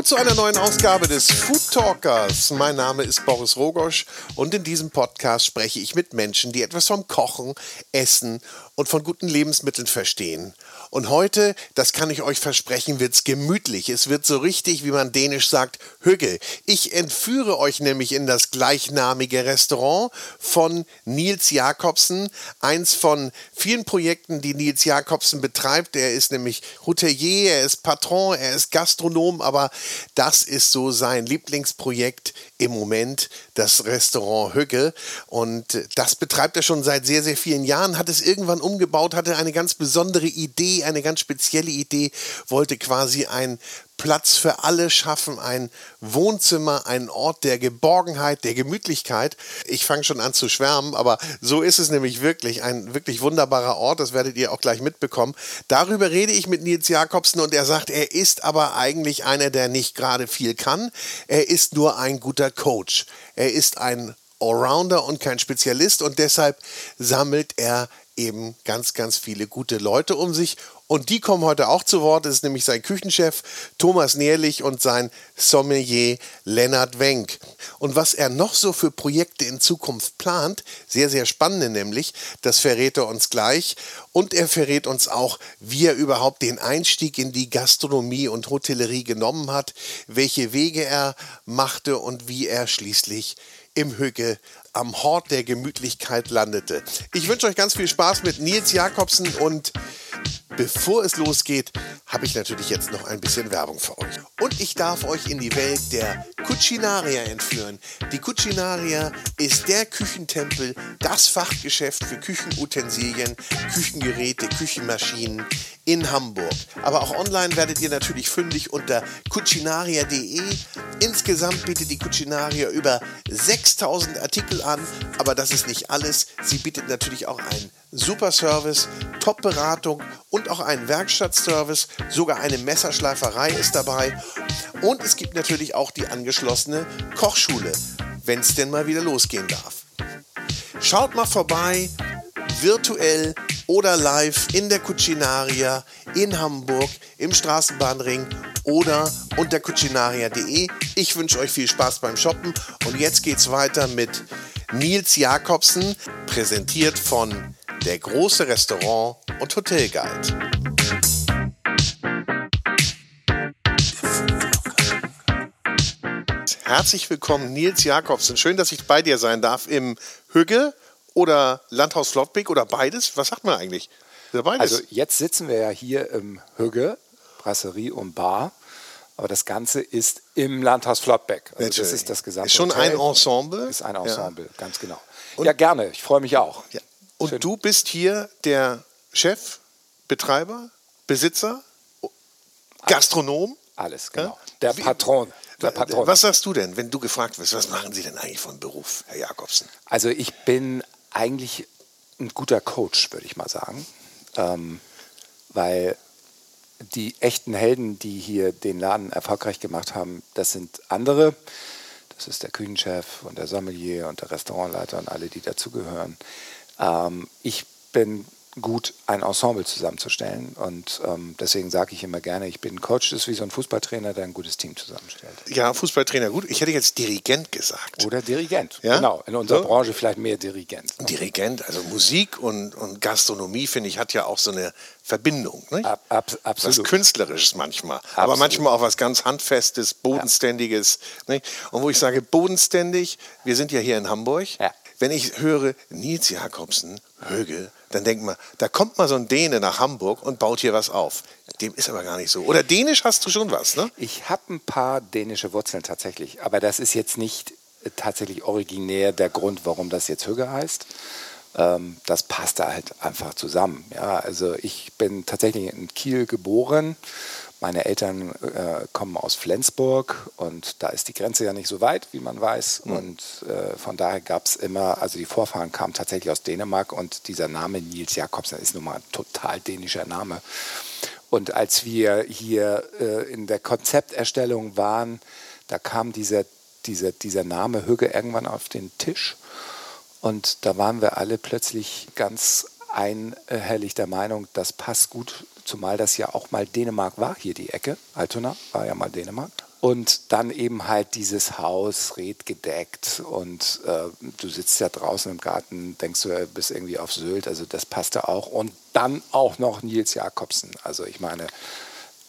Hallo zu einer neuen Ausgabe des Food Talkers. Mein Name ist Boris Rogosch und in diesem Podcast spreche ich mit Menschen, die etwas vom Kochen, Essen und von guten Lebensmitteln verstehen. Und heute, das kann ich euch versprechen, wird es gemütlich. Es wird so richtig, wie man dänisch sagt, Hügge. Ich entführe euch nämlich in das gleichnamige Restaurant von Nils Jakobsen. Eins von vielen Projekten, die Nils Jakobsen betreibt. Er ist nämlich Hotelier, er ist Patron, er ist Gastronom, aber das ist so sein Lieblingsprojekt im Moment, das Restaurant Hügge. Und das betreibt er schon seit sehr, sehr vielen Jahren, hat es irgendwann umgebaut, hatte eine ganz besondere Idee eine ganz spezielle Idee, wollte quasi ein Platz für alle schaffen, ein Wohnzimmer, ein Ort der Geborgenheit, der Gemütlichkeit. Ich fange schon an zu schwärmen, aber so ist es nämlich wirklich. Ein wirklich wunderbarer Ort, das werdet ihr auch gleich mitbekommen. Darüber rede ich mit Nils Jakobsen und er sagt, er ist aber eigentlich einer, der nicht gerade viel kann. Er ist nur ein guter Coach. Er ist ein Allrounder und kein Spezialist und deshalb sammelt er eben ganz, ganz viele gute Leute um sich. Und die kommen heute auch zu Wort. Das ist nämlich sein Küchenchef Thomas Nährlich und sein Sommelier Lennart Wenk. Und was er noch so für Projekte in Zukunft plant, sehr, sehr spannende nämlich, das verrät er uns gleich. Und er verrät uns auch, wie er überhaupt den Einstieg in die Gastronomie und Hotellerie genommen hat, welche Wege er machte und wie er schließlich im Hügge am Hort der Gemütlichkeit landete. Ich wünsche euch ganz viel Spaß mit Nils Jakobsen und bevor es losgeht, habe ich natürlich jetzt noch ein bisschen Werbung für euch. Und ich darf euch in die Welt der Cucinaria entführen. Die Cucinaria ist der Küchentempel, das Fachgeschäft für Küchenutensilien, Küchengeräte, Küchenmaschinen in Hamburg. Aber auch online werdet ihr natürlich fündig unter cucinaria.de. Insgesamt bietet die Cucinaria über 6000 Artikel an, aber das ist nicht alles. Sie bietet natürlich auch einen super Service, Top-Beratung und auch einen Werkstattservice. Sogar eine Messerschleiferei ist dabei. Und es gibt natürlich auch die angeschlossene Kochschule, wenn es denn mal wieder losgehen darf. Schaut mal vorbei, virtuell oder live in der Cucinaria in Hamburg im Straßenbahnring oder unter cucinaria.de. Ich wünsche euch viel Spaß beim Shoppen und jetzt geht's weiter mit Nils Jakobsen, präsentiert von der große Restaurant- und Hotelguide. Herzlich willkommen, Nils Jakobsen. Schön, dass ich bei dir sein darf im Hügge oder Landhaus Flottbeck oder beides. Was sagt man eigentlich? Also jetzt sitzen wir ja hier im Hügge, Brasserie und Bar. Aber das Ganze ist im Landhaus Flottbeck. Also das ist das gesamte Ist schon Hotel. ein Ensemble? Ist ein Ensemble, ja. ganz genau. Und ja, gerne. Ich freue mich auch. Ja. Und Schön. du bist hier der Chef, Betreiber, Besitzer, Gastronom? Alles, genau. Der Patron. Der Patron. Was sagst du denn, wenn du gefragt wirst, was machen Sie denn eigentlich von Beruf, Herr Jakobsen? Also ich bin eigentlich ein guter Coach, würde ich mal sagen. Ähm, weil die echten Helden, die hier den Laden erfolgreich gemacht haben, das sind andere. Das ist der Küchenchef und der Sommelier und der Restaurantleiter und alle, die dazugehören. Ähm, ich bin gut, ein Ensemble zusammenzustellen. Und ähm, deswegen sage ich immer gerne, ich bin Coach, das ist wie so ein Fußballtrainer, der ein gutes Team zusammenstellt. Ja, Fußballtrainer, gut. Ich hätte jetzt Dirigent gesagt. Oder Dirigent, ja? genau. In unserer so? Branche vielleicht mehr Dirigent. Dirigent, also Musik und, und Gastronomie, finde ich, hat ja auch so eine Verbindung. Nicht? Ab, ab, absolut. Was Künstlerisches manchmal. Absolut. Aber manchmal auch was ganz Handfestes, Bodenständiges. Ja. Und wo ich sage, bodenständig, wir sind ja hier in Hamburg. Ja wenn ich höre Nils Jakobsen, Högel, dann denkt man, da kommt mal so ein Däne nach Hamburg und baut hier was auf. Dem ist aber gar nicht so. Oder Dänisch hast du schon was, ne? Ich habe ein paar dänische Wurzeln tatsächlich, aber das ist jetzt nicht äh, tatsächlich originär der Grund, warum das jetzt Höge heißt. Ähm, das passt da halt einfach zusammen. Ja, also ich bin tatsächlich in Kiel geboren meine Eltern äh, kommen aus Flensburg und da ist die Grenze ja nicht so weit, wie man weiß. Mhm. Und äh, von daher gab es immer, also die Vorfahren kamen tatsächlich aus Dänemark und dieser Name Nils Jakobsen ist nun mal ein total dänischer Name. Und als wir hier äh, in der Konzepterstellung waren, da kam dieser, dieser, dieser Name Hügge irgendwann auf den Tisch. Und da waren wir alle plötzlich ganz einhellig der Meinung, das passt gut Zumal das ja auch mal Dänemark war, hier die Ecke. Altona war ja mal Dänemark. Und dann eben halt dieses Haus redgedeckt und äh, du sitzt ja draußen im Garten, denkst du, bist irgendwie auf Sylt, also das passte auch. Und dann auch noch Nils Jakobsen, also ich meine,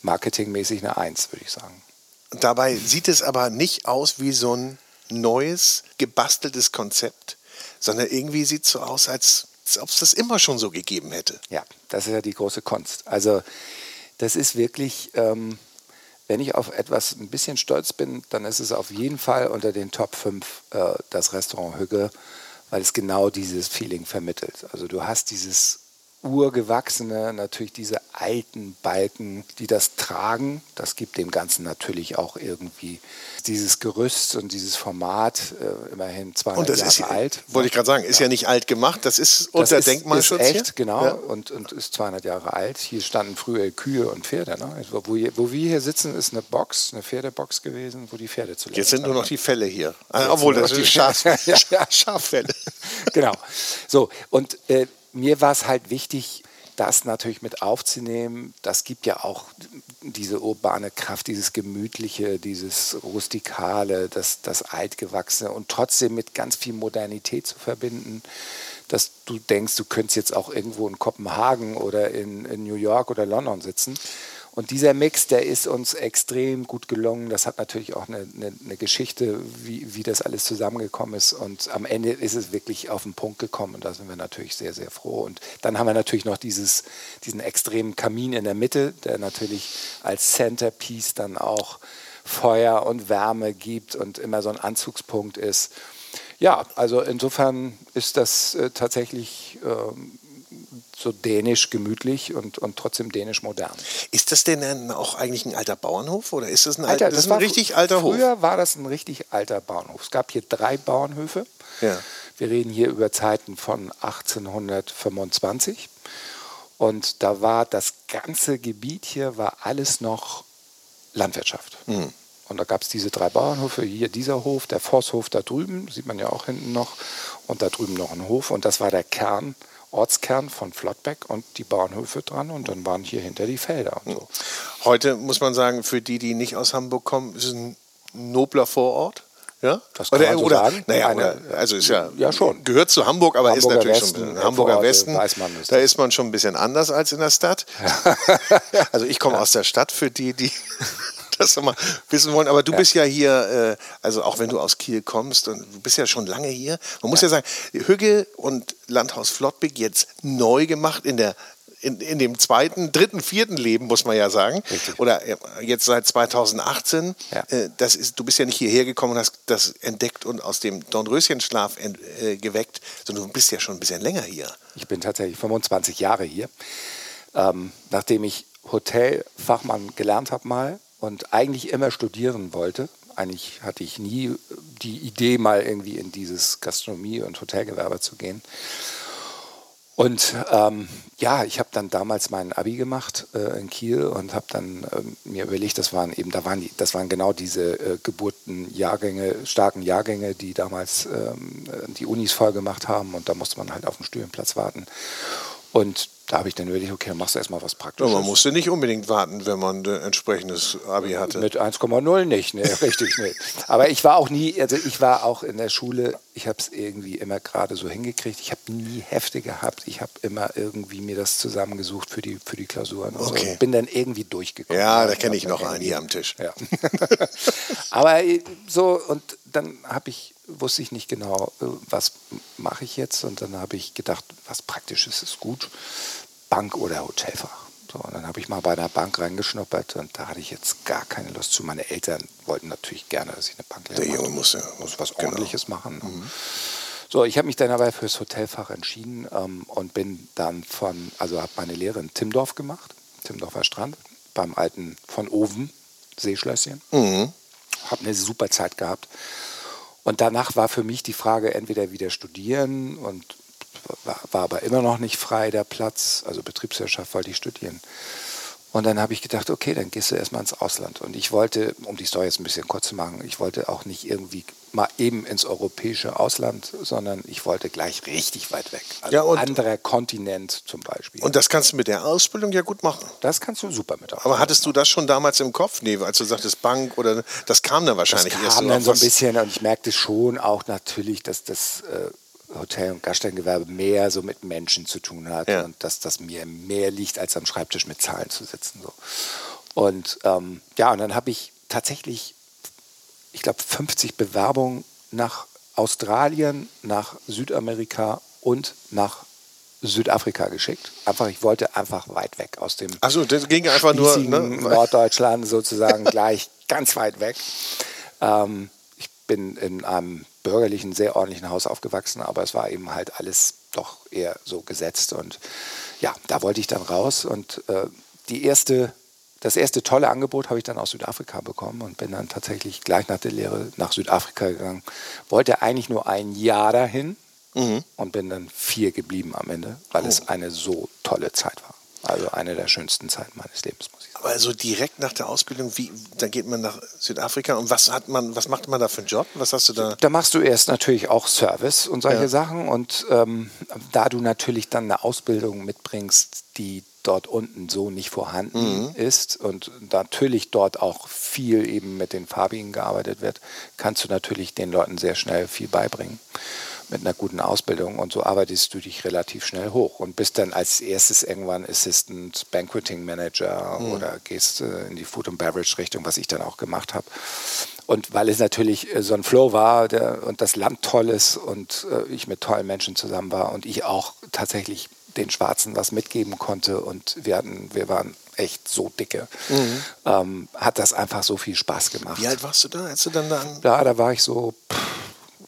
marketingmäßig eine Eins, würde ich sagen. Dabei sieht es aber nicht aus wie so ein neues, gebasteltes Konzept, sondern irgendwie sieht es so aus, als, es das immer schon so gegeben hätte. Ja, das ist ja die große Kunst. Also das ist wirklich, ähm, wenn ich auf etwas ein bisschen stolz bin, dann ist es auf jeden Fall unter den Top 5 äh, das Restaurant Hügge, weil es genau dieses Feeling vermittelt. Also du hast dieses urgewachsene, natürlich diese alten Balken, die das tragen. Das gibt dem Ganzen natürlich auch irgendwie dieses Gerüst und dieses Format, äh, immerhin 200 und Jahre ist, alt. Wollte ich gerade sagen, ist ja. ja. nicht alt gemacht, das ist unter das ist, Denkmalschutz. Ist echt, hier? genau, ja. und, und ist 200 Jahre alt. Hier standen früher Kühe und Pferde. Ne? Also, wo, wo, wir hier sitzen, ist eine Box, eine Pferdebox gewesen, wo die Pferde zu Jetzt sind nur noch die Fälle hier. Also, obwohl, das sind Schaf, Schaffälle. genau. So, und äh, mir war es halt wichtig, das natürlich mit aufzunehmen. Das gibt ja auch diese urbane Kraft, dieses Gemütliche, dieses Rustikale, das, das Altgewachsene und trotzdem mit ganz viel Modernität zu verbinden, dass du denkst, du könntest jetzt auch irgendwo in Kopenhagen oder in, in New York oder London sitzen. Und dieser Mix, der ist uns extrem gut gelungen. Das hat natürlich auch eine, eine, eine, Geschichte, wie, wie das alles zusammengekommen ist. Und am Ende ist es wirklich auf den Punkt gekommen. Und da sind wir natürlich sehr, sehr froh. Und dann haben wir natürlich noch dieses, diesen extremen Kamin in der Mitte, der natürlich als Centerpiece dann auch Feuer und Wärme gibt und immer so ein Anzugspunkt ist. Ja, also insofern ist das äh, tatsächlich ähm, so dänisch gemütlich und, und trotzdem dänisch modern. Ist das denn auch eigentlich ein alter Bauernhof oder ist das ein, Alter, das das ein richtig alter Hof? Früher war das ein richtig alter Bauernhof. Es gab hier drei Bauernhöfe. Ja. Wir reden hier über Zeiten von 1825. Und da war das ganze Gebiet hier, war alles noch Landwirtschaft. Mhm. Und da gab es diese drei Bauernhöfe, hier dieser Hof, der Vosshof da drüben, sieht man ja auch hinten noch, und da drüben noch ein Hof. Und das war der Kern Ortskern von Flottbeck und die Bauernhöfe dran und dann waren hier hinter die Felder so. Heute muss man sagen, für die, die nicht aus Hamburg kommen, ist es ein nobler Vorort. Ja? Das kann oder, man so oder, sagen. Naja, Eine, also ist ja, ja schon. gehört zu Hamburg, aber Hamburger ist natürlich Westen, schon ein Hamburger Vororte, Westen. Da ist man schon ein bisschen anders als in der Stadt. Also ich komme ja. aus der Stadt für die, die das mal wissen wollen. Aber du ja. bist ja hier, äh, also auch wenn du aus Kiel kommst und du bist ja schon lange hier. Man muss ja sagen, Hügge und Landhaus Flottbek jetzt neu gemacht in der in, in dem zweiten, dritten, vierten Leben, muss man ja sagen. Richtig. Oder äh, jetzt seit 2018. Ja. Äh, das ist, du bist ja nicht hierher gekommen und hast das entdeckt und aus dem Dornröschenschlaf äh, geweckt, sondern du bist ja schon ein bisschen länger hier. Ich bin tatsächlich 25 Jahre hier. Ähm, nachdem ich Hotelfachmann gelernt habe mal und eigentlich immer studieren wollte. Eigentlich hatte ich nie die Idee, mal irgendwie in dieses Gastronomie- und Hotelgewerbe zu gehen. Und ähm, ja, ich habe dann damals mein Abi gemacht äh, in Kiel und habe dann ähm, mir überlegt, das waren eben, da waren die, das waren genau diese äh, Geburtenjahrgänge, starken Jahrgänge, die damals ähm, die Unis voll gemacht haben und da musste man halt auf den Studienplatz warten. Und da habe ich dann überlegt, okay, dann machst du erstmal was Praktisches. Ja, man musste nicht unbedingt warten, wenn man ein entsprechendes Abi hatte. Mit 1,0 nicht, ne, richtig nicht. Aber ich war auch nie, also ich war auch in der Schule, ich habe es irgendwie immer gerade so hingekriegt. Ich habe nie Hefte gehabt. Ich habe immer irgendwie mir das zusammengesucht für die, für die Klausuren. Und okay. Bin dann irgendwie durchgekommen. Ja, da kenne ich noch einen hier am Tisch. Ja. Aber so, und dann habe ich wusste ich nicht genau, äh, was mache ich jetzt. Und dann habe ich gedacht, was Praktisches ist gut. Bank oder Hotelfach. So, und dann habe ich mal bei einer Bank reingeschnuppert und da hatte ich jetzt gar keine Lust zu. Meine Eltern wollten natürlich gerne, dass ich eine Bank lerne. Der Junge muss, ja, muss was genau. Ordentliches machen. Mhm. So, ich habe mich dann aber fürs Hotelfach entschieden ähm, und bin dann von, also habe meine Lehre in Timdorf gemacht, Timdorfer Strand, beim alten von Oven Seeschlösschen. Mhm. Habe eine super Zeit gehabt. Und danach war für mich die Frage, entweder wieder studieren und war, aber immer noch nicht frei der Platz, also Betriebswirtschaft wollte ich studieren. Und dann habe ich gedacht, okay, dann gehst du erstmal ins Ausland. Und ich wollte, um die Story jetzt ein bisschen kurz zu machen, ich wollte auch nicht irgendwie mal eben ins europäische Ausland, sondern ich wollte gleich richtig weit weg. Also Ja, und- anderer Kontinent zum Beispiel. Und das kannst du mit der Ausbildung ja gut machen. das kannst du super mit Aber hattest du das schon damals im Kopf? Nee, als du sagtest Bank oder das kam dann Das wahrscheinlich erst kam dann so ein bisschen und ich merkte schon auch natürlich, dass das äh, Hotel- und Gaststättengewerbe mehr so mit Menschen zu tun hat Ja. und dass das mir mehr liegt, als am Schreibtisch mit Zahlen zu sitzen. So. Und ähm, ja, und dann habe ich tatsächlich, ich glaube, 50 Bewerbungen nach Australien, nach Südamerika und nach Südafrika geschickt. Einfach, ich wollte einfach weit weg aus dem Achso, das ging einfach nur. Ne? Norddeutschland sozusagen gleich ganz weit weg. Ähm, ich bin in einem bürgerlichen, sehr ordentlichen Haus aufgewachsen, aber es war eben halt alles doch eher so gesetzt. Und ja, da wollte ich dann raus. Und äh, die erste, das erste tolle Angebot habe ich dann aus Südafrika bekommen und bin dann tatsächlich gleich nach der Lehre nach Südafrika gegangen. Wollte eigentlich nur ein Jahr dahin und bin dann vier geblieben am Ende, weil es eine so tolle Zeit war. Also eine der schönsten Zeiten meines Lebens, muss ich sagen. Aber so direkt nach der Ausbildung, wie, dann geht man nach Südafrika und was hat man, was macht man da für einen Job? Was hast du da? Da machst du erst natürlich auch Service und solche Ja. Sachen. Und ähm, da du natürlich dann eine Ausbildung mitbringst, die dort unten so nicht vorhanden ist und natürlich dort auch viel eben mit den Farbigen gearbeitet wird, kannst du natürlich den Leuten sehr schnell viel beibringen mit einer guten Ausbildung und so arbeitest du dich relativ schnell hoch und bist dann als erstes irgendwann Assistant Banqueting Manager oder gehst äh, in die Food and Beverage Richtung, was ich dann auch gemacht habe. Und weil es natürlich äh, so ein Flow war der, und das Land toll ist und äh, ich mit tollen Menschen zusammen war und ich auch tatsächlich den Schwarzen was mitgeben konnte und wir hatten, wir waren echt so dicke, ähm, hat das einfach so viel Spaß gemacht. Wie alt warst du da, als du dann da? Ja, da war ich so pff,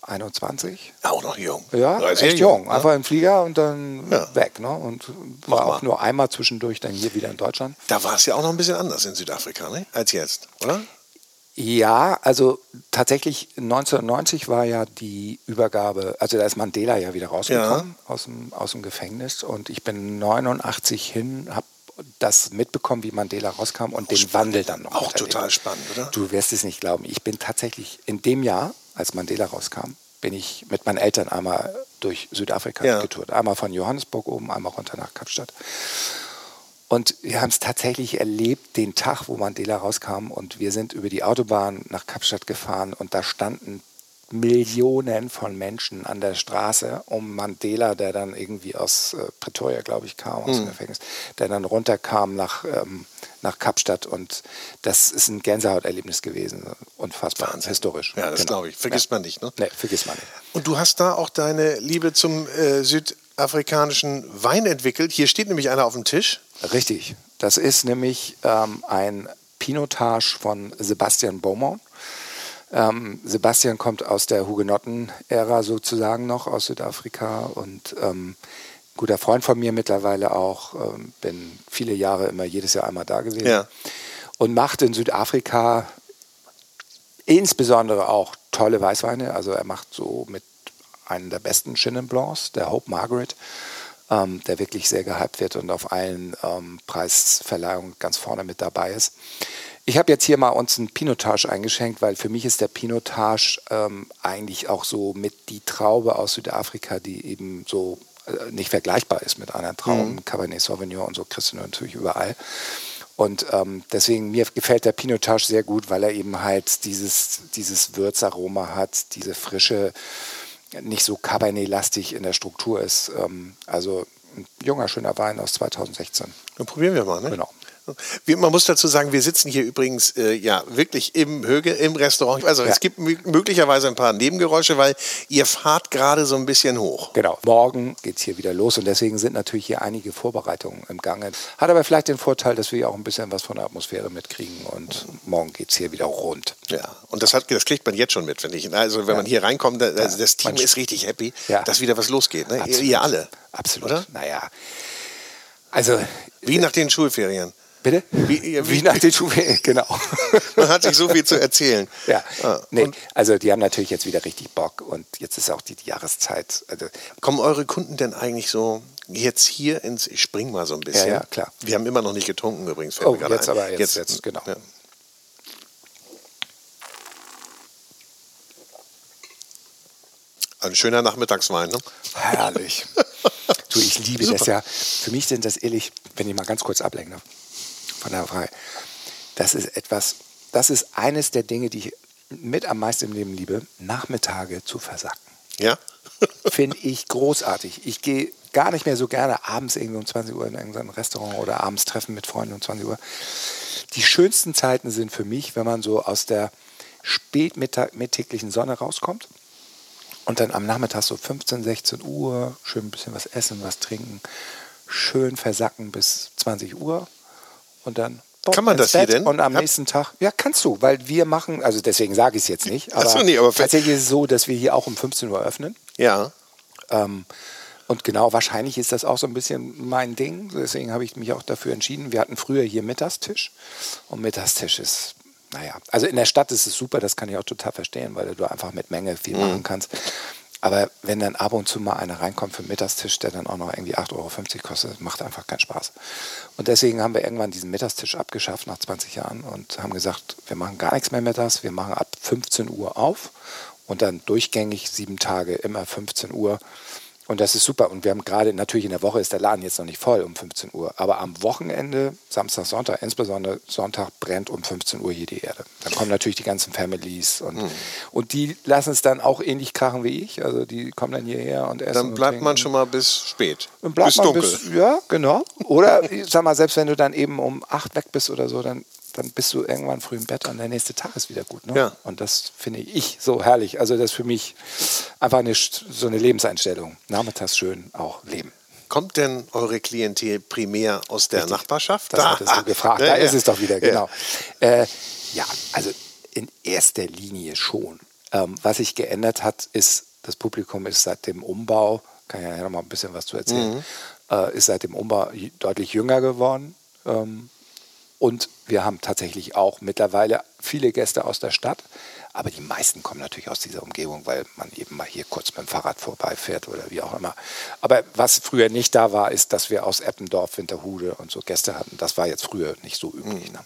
21. Auch noch jung. Ja, sehr echt jung. Einfach im Flieger und dann Ja. weg. Ne? Und Mach war mal. auch nur einmal zwischendurch dann hier wieder in Deutschland. Da war es ja auch noch ein bisschen anders in Südafrika, ne? als jetzt, oder? Ja, also tatsächlich 1990 war ja die Übergabe, also da ist Mandela ja wieder rausgekommen aus, dem, aus dem Gefängnis und ich bin 89 hin, habe das mitbekommen, wie Mandela rauskam und den Wandel dann noch. Auch total spannend, oder? Du wirst es nicht glauben. Ich bin tatsächlich in dem Jahr, als Mandela rauskam, bin ich mit meinen Eltern einmal durch Südafrika Ja. getourt. Einmal von Johannesburg oben, einmal runter nach Kapstadt. Und wir haben es tatsächlich erlebt, den Tag, wo Mandela rauskam. Und wir sind über die Autobahn nach Kapstadt gefahren und da standen Millionen von Menschen an der Straße um Mandela, der dann irgendwie aus äh, Pretoria, glaube ich, kam, Hm. aus dem Gefängnis, der dann runterkam nach, ähm, nach Kapstadt. Und das ist ein Gänsehauterlebnis gewesen. Unfassbar, historisch. Ja, das Genau. glaube ich. Vergisst man nicht, ne? Nee, vergisst man nicht. Und du hast da auch deine Liebe zum äh, südafrikanischen Wein entwickelt. Hier steht nämlich einer auf dem Tisch. Richtig. Das ist nämlich ähm, ein Pinotage von Sebastian Beaumont. Ähm, Sebastian kommt aus der Hugenotten-Ära sozusagen noch aus Südafrika und ähm, guter Freund von mir mittlerweile auch. Ähm, bin viele Jahre immer jedes Jahr einmal da gewesen Ja. und macht in Südafrika insbesondere auch tolle Weißweine. Also er macht so mit einem der besten Chenin Blancs, der Hope Margaret, ähm, der wirklich sehr gehypt wird und auf allen ähm, Preisverleihungen ganz vorne mit dabei ist. Ich habe jetzt hier mal uns einen Pinotage eingeschenkt, weil für mich ist der Pinotage ähm, eigentlich auch so mit die Traube aus Südafrika, die eben so nicht vergleichbar ist mit anderen Trauben. Cabernet Sauvignon und so kriegst du natürlich überall. Und ähm, deswegen, mir gefällt der Pinotage sehr gut, weil er eben halt dieses, dieses Würzaroma hat, diese frische, nicht so Cabernet-lastig in der Struktur ist. Ähm, also ein junger, schöner Wein aus 2016. Dann probieren wir mal, ne? Genau. Man muss dazu sagen, wir sitzen hier übrigens äh, ja wirklich im Höge, im Restaurant. Also Ja. es gibt mö- möglicherweise ein paar Nebengeräusche, weil ihr fahrt gerade so ein bisschen hoch. Genau. Morgen geht es hier wieder los und deswegen sind natürlich hier einige Vorbereitungen im Gange. Hat aber vielleicht den Vorteil, dass wir hier auch ein bisschen was von der Atmosphäre mitkriegen und morgen geht es hier wieder rund. Ja, und das, hat, das kriegt man jetzt schon mit, finde ich. Also wenn man hier reinkommt, da, also das Team man- ist richtig happy, Ja. dass wieder was losgeht. Ne? Absolut. ihr alle. Absolut. Oder? Naja. Also, Wie nach den Schulferien. Bitte? Wie- Wie, wie- nach den Schuhe, genau. Man hat sich so viel zu erzählen. Ja, Ah, nee, also die haben natürlich jetzt wieder richtig Bock und jetzt ist auch die, die Jahreszeit. Also, kommen eure Kunden denn eigentlich so jetzt hier ins, ich spring mal so ein bisschen. Ja, ja, klar. Wir haben immer noch nicht getrunken übrigens. Oh, jetzt ein. aber, jetzt, jetzt, genau. Ja. Ein schöner Nachmittagswein, ne? Herrlich. du, ich liebe das Super. ja. Für mich sind das ehrlich, wenn ich mal ganz kurz ablenke von der Frage, das ist etwas, das ist eines der Dinge, die ich mit am meisten im Leben liebe, Nachmittage zu versacken. Ja? Finde ich großartig. Ich gehe gar nicht mehr so gerne abends irgendwie um 20 Uhr in irgendein Restaurant oder abends treffen mit Freunden um 20 Uhr. Die schönsten Zeiten sind für mich, wenn man so aus der spätmittäglichen Sonne rauskommt und dann am Nachmittag so 15, 16 Uhr schön ein bisschen was essen, was trinken, schön versacken bis 20 Uhr und dann boom, Kann man das hier Bett denn? Und am Hab- nächsten Tag, ja, kannst du, weil wir machen, also deswegen sage ich es jetzt nicht, aber, Ach so, nee, aber tatsächlich ist es so, dass wir hier auch um 15 Uhr öffnen. Ja. Ähm, und genau, wahrscheinlich ist das auch so ein bisschen mein Ding. Deswegen habe ich mich auch dafür entschieden. Wir hatten früher hier Mittagstisch. Und Mittagstisch ist, naja, also in der Stadt ist es super, das kann ich auch total verstehen, weil du einfach mit Menge viel machen kannst. Aber wenn dann ab und zu mal einer reinkommt für einen Mittagstisch, der dann auch noch irgendwie 8,50 Euro kostet, macht einfach keinen Spaß. Und deswegen haben wir irgendwann diesen Mittagstisch abgeschafft nach 20 Jahren und haben gesagt, wir machen gar nichts mehr mittags, wir machen ab 15 Uhr auf und dann durchgängig sieben Tage immer 15 Uhr. Und das ist super. Und wir haben gerade, natürlich in der Woche ist der Laden jetzt noch nicht voll um 15 Uhr, aber am Wochenende, Samstag, Sonntag, insbesondere Sonntag, brennt um 15 Uhr hier die Erde. Dann kommen natürlich die ganzen Families und, Mhm. und die lassen es dann auch ähnlich krachen wie ich. Also die kommen dann hierher und essen. Dann bleibt man schon mal bis spät. Bis man dunkel. bis, ja, genau. Oder ich sag mal, selbst wenn du dann eben um acht weg bist oder so, dann, dann bist du irgendwann früh im Bett und der nächste Tag ist wieder gut. Ne? Ja. Und das finde ich so herrlich. Also das ist für mich einfach eine, so eine Lebenseinstellung. Nachmittags schön auch leben. Kommt denn eure Klientel primär aus der Nachbarschaft? Das hattest du gefragt. Ja, Da ja. ist es doch wieder, Ja. genau. Äh, ja, also in erster Linie schon. Ähm, was sich geändert hat, ist, das Publikum ist seit dem Umbau, kann ich ja noch mal ein bisschen was zu erzählen, Mhm. äh, ist seit dem Umbau deutlich jünger geworden. Ähm, und wir haben tatsächlich auch mittlerweile viele Gäste aus der Stadt. Aber die meisten kommen natürlich aus dieser Umgebung, weil man eben mal hier kurz mit dem Fahrrad vorbeifährt oder wie auch immer. Aber was früher nicht da war, ist, dass wir aus Eppendorf, Winterhude und so Gäste hatten. Das war jetzt früher nicht so üblich. Ne?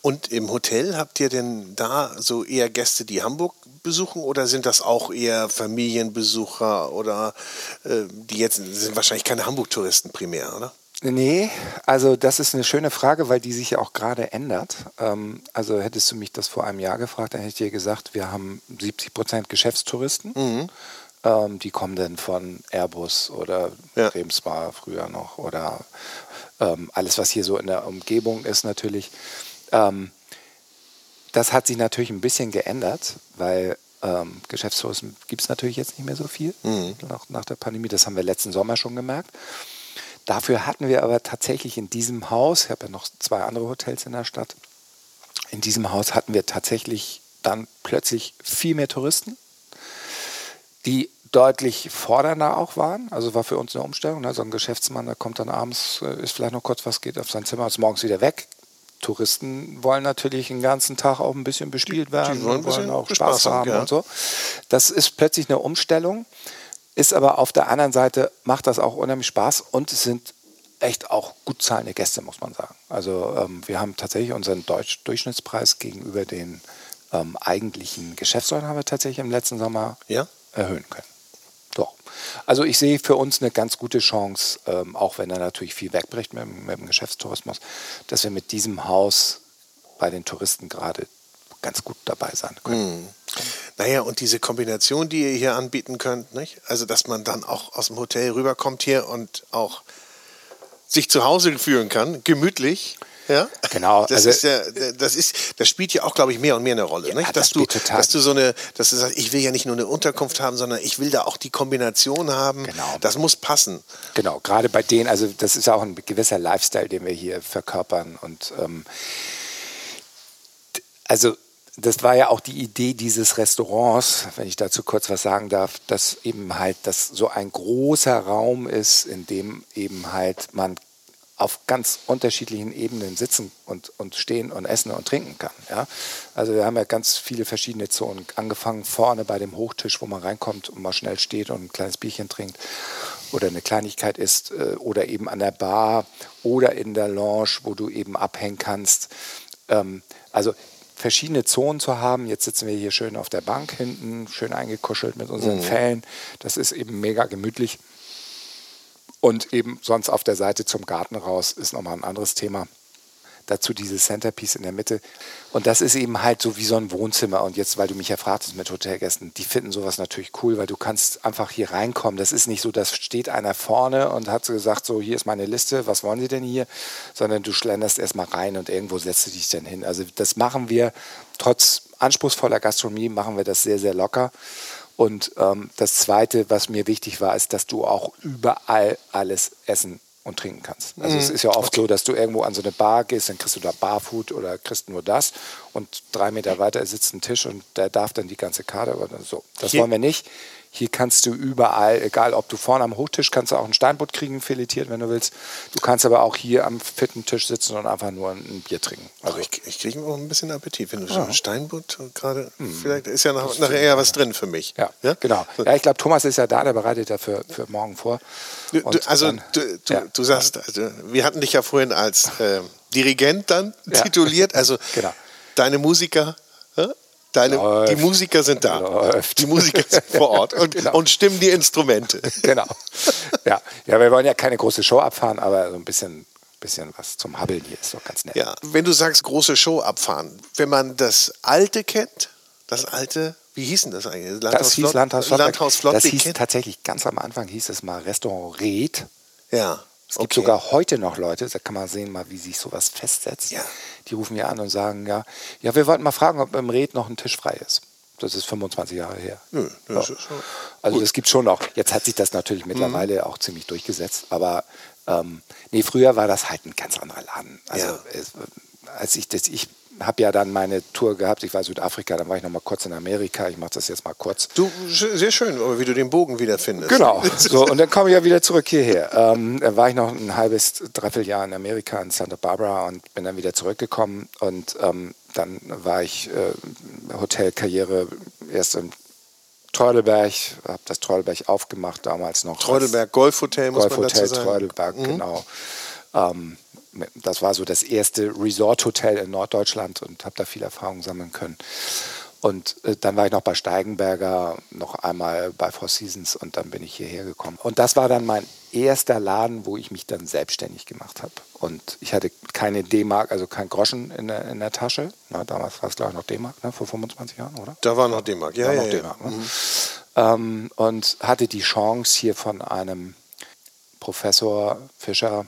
Und im Hotel habt ihr denn da so eher Gäste, die Hamburg besuchen oder sind das auch eher Familienbesucher oder äh, die jetzt sind wahrscheinlich keine Hamburg-Touristen primär, oder? Nee, also das ist eine schöne Frage, weil die sich ja auch gerade ändert. Ähm, also hättest du mich das vor einem Jahr gefragt, dann hätte ich dir gesagt, wir haben 70 Prozent Geschäftstouristen. Ähm, die kommen dann von Airbus oder Ja. Früher noch oder ähm, alles, was hier so in der Umgebung ist natürlich. Ähm, das hat sich natürlich ein bisschen geändert, weil ähm, Geschäftstourismus gibt es natürlich jetzt nicht mehr so viel nach, nach der Pandemie. Das haben wir letzten Sommer schon gemerkt. Dafür hatten wir aber tatsächlich in diesem Haus, ich habe ja noch zwei andere Hotels in der Stadt, in diesem Haus hatten wir tatsächlich dann plötzlich viel mehr Touristen, die deutlich fordernder auch waren. Also war für uns eine Umstellung. Ne? So ein Geschäftsmann, der kommt dann abends, äh, ist vielleicht noch kurz was, geht auf sein Zimmer, ist morgens wieder weg. Touristen wollen natürlich den ganzen Tag auch ein bisschen bespielt werden, wollen ein und wollen bisschen auch Spaß Spaß haben, haben ja. und so. Das ist plötzlich eine Umstellung, ist aber auf der anderen Seite macht das auch unheimlich Spaß und es sind echt auch gut zahlende Gäste, muss man sagen. Also ähm, wir haben tatsächlich unseren Deutsch Durchschnittspreis gegenüber den ähm, eigentlichen Geschäftsleuten haben wir tatsächlich im letzten Sommer Ja? erhöhen können. Doch. Also ich sehe für uns eine ganz gute Chance, ähm, auch wenn da natürlich viel wegbricht mit, mit dem Geschäftstourismus, dass wir mit diesem Haus bei den Touristen gerade ganz gut dabei sein können. Naja, und diese Kombination, die ihr hier anbieten könnt, nicht? also dass man dann auch aus dem Hotel rüberkommt hier und auch sich zu Hause fühlen kann, gemütlich. Ja? Genau, Das, also- ist ja, das, ist, das spielt ja auch, glaube ich, mehr und mehr eine Rolle. Ja, nicht? das Dass, du, spielt total. dass du so eine, dass du sagst, ich will ja nicht nur eine Unterkunft haben, sondern ich will da auch die Kombination haben. Genau. Das muss passen. Genau, gerade bei denen, also das ist auch ein gewisser Lifestyle, den wir hier verkörpern. Und ähm, also das war ja auch die Idee dieses Restaurants, wenn ich dazu kurz was sagen darf, dass eben halt das so ein großer Raum ist, in dem eben halt man auf ganz unterschiedlichen Ebenen sitzen und, und stehen und essen und trinken kann. Ja? Also wir haben ja ganz viele verschiedene Zonen, angefangen vorne bei dem Hochtisch, wo man reinkommt und mal schnell steht und ein kleines Bierchen trinkt. oder eine Kleinigkeit isst äh, oder eben an der Bar oder in der Lounge, wo du eben abhängen kannst. Ähm, also verschiedene Zonen zu haben. Jetzt sitzen wir hier schön auf der Bank hinten, schön eingekuschelt mit unseren mhm. Fällen. Das ist eben mega gemütlich. Und eben sonst auf der Seite zum Garten raus ist nochmal ein anderes Thema dazu dieses Centerpiece in der Mitte. Und das ist eben halt so wie so ein Wohnzimmer. Und jetzt, weil du mich ja fragtest mit Hotelgästen, die finden sowas natürlich cool, weil du kannst einfach hier reinkommen. Das ist nicht so, dass steht einer vorne und hat gesagt, so hier ist meine Liste, was wollen Sie denn hier? Sondern du schlenderst erstmal rein und irgendwo setzt du dich dann hin. Also das machen wir, trotz anspruchsvoller Gastronomie, machen wir das sehr, sehr locker. Und ähm, das Zweite, was mir wichtig war, ist, dass du auch überall alles essen und trinken kannst. Also mhm. es ist ja oft okay. so, dass du irgendwo an so eine Bar gehst, dann kriegst du da Barfood oder kriegst nur das und drei Meter weiter sitzt ein Tisch und der darf dann die ganze Karte. Oder so. Das Hier. wollen wir nicht. Hier kannst du überall, egal ob du vorne am Hochtisch, kannst du auch ein Steinbutt kriegen, filetiert, wenn du willst. Du kannst aber auch hier am fitten Tisch sitzen und einfach nur ein Bier trinken. Also ich, ich kriege auch ein bisschen Appetit, wenn du ja. so Steinbutt gerade, hm. vielleicht ist ja nach, nachher eher was drin für mich. Ja, ja? genau. Ja, ich glaube, Thomas ist ja da, der bereitet ja für, für morgen vor. Du, du, also dann, du, du, ja. du sagst, also, wir hatten dich ja vorhin als äh, Dirigent dann tituliert, also genau. deine Musiker Deine, die Musiker sind da. Läuft. Die Musiker sind vor Ort und, genau. und, stimmen die Instrumente. Genau. Ja. ja, wir wollen ja keine große Show abfahren, aber so ein bisschen, bisschen was zum Habbeln hier ist doch ganz nett. Ja, wenn du sagst große Show abfahren, wenn man das Alte kennt, das Alte, wie hieß denn das eigentlich? Landhaus das hieß Landhaus Flott. Landhaus Flott. Das hieß tatsächlich ganz am Anfang hieß es mal Restaurant Red. Ja. Es gibt okay. sogar heute noch Leute, da kann man sehen, mal, wie sich sowas festsetzt. Ja. Die rufen mir an und sagen, ja, ja, wir wollten mal fragen, ob im Red noch ein Tisch frei ist. Das ist 25 Jahre her. Nö, das ja. also das gibt schon noch. Jetzt hat sich das natürlich mittlerweile mhm. auch ziemlich durchgesetzt. Aber ähm, nee, früher war das halt ein ganz anderer Laden. Also ja. es, als ich das, ich habe ja dann meine Tour gehabt. Ich war Südafrika, dann war ich noch mal kurz in Amerika. Ich mache das jetzt mal kurz. Du, sehr schön, wie du den Bogen wiederfindest. Genau. So, und dann komme ich ja wieder zurück hierher. Ähm, dann war ich noch ein halbes, dreiviertel Jahr in Amerika, in Santa Barbara und bin dann wieder zurückgekommen. Und ähm, dann war ich äh, Hotelkarriere erst in Treudelberg, habe das Treudelberg aufgemacht damals noch. Treudelberg Golfhotel, muss Golfhotel, man dazu sagen. Treudelberg, mhm. genau. Ähm, das war so das erste Resort-Hotel in Norddeutschland und habe da viel Erfahrung sammeln können. Und äh, dann war ich noch bei Steigenberger, noch einmal bei Four Seasons und dann bin ich hierher gekommen. Und das war dann mein erster Laden, wo ich mich dann selbstständig gemacht habe. Und ich hatte keine D-Mark, also kein Groschen in der, in der Tasche. Na, damals war es, glaube ich, noch D-Mark, ne? vor 25 Jahren, oder? Da war noch D-Mark, ja. ja, ja. Ne? Mhm. Ähm, und hatte die Chance, hier von einem Professor Fischer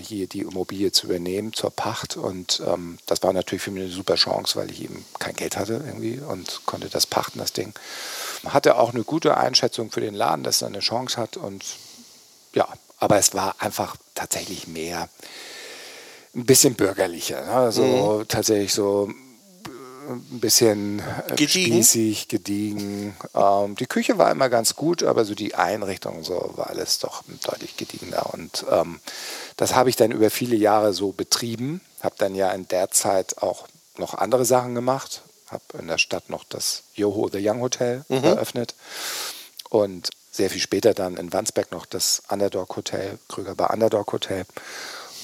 hier die Immobilie zu übernehmen zur Pacht. Und ähm, das war natürlich für mich eine super Chance, weil ich eben kein Geld hatte irgendwie und konnte das pachten, das Ding. Hatte auch eine gute Einschätzung für den Laden, dass er eine Chance hat. Und ja, aber es war einfach tatsächlich mehr ein bisschen bürgerlicher. Ne? Also mhm. tatsächlich so ein bisschen äh, gediegen. spießig, gediegen. Ähm, die Küche war immer ganz gut, aber so die Einrichtung und so war alles doch deutlich gediegener. Und ähm, das habe ich dann über viele Jahre so betrieben. Habe dann ja in der Zeit auch noch andere Sachen gemacht. Habe in der Stadt noch das Yoho The Young Hotel mhm. eröffnet. Und sehr viel später dann in Wandsberg noch das Underdog Hotel, Krüger Bar Underdog Hotel.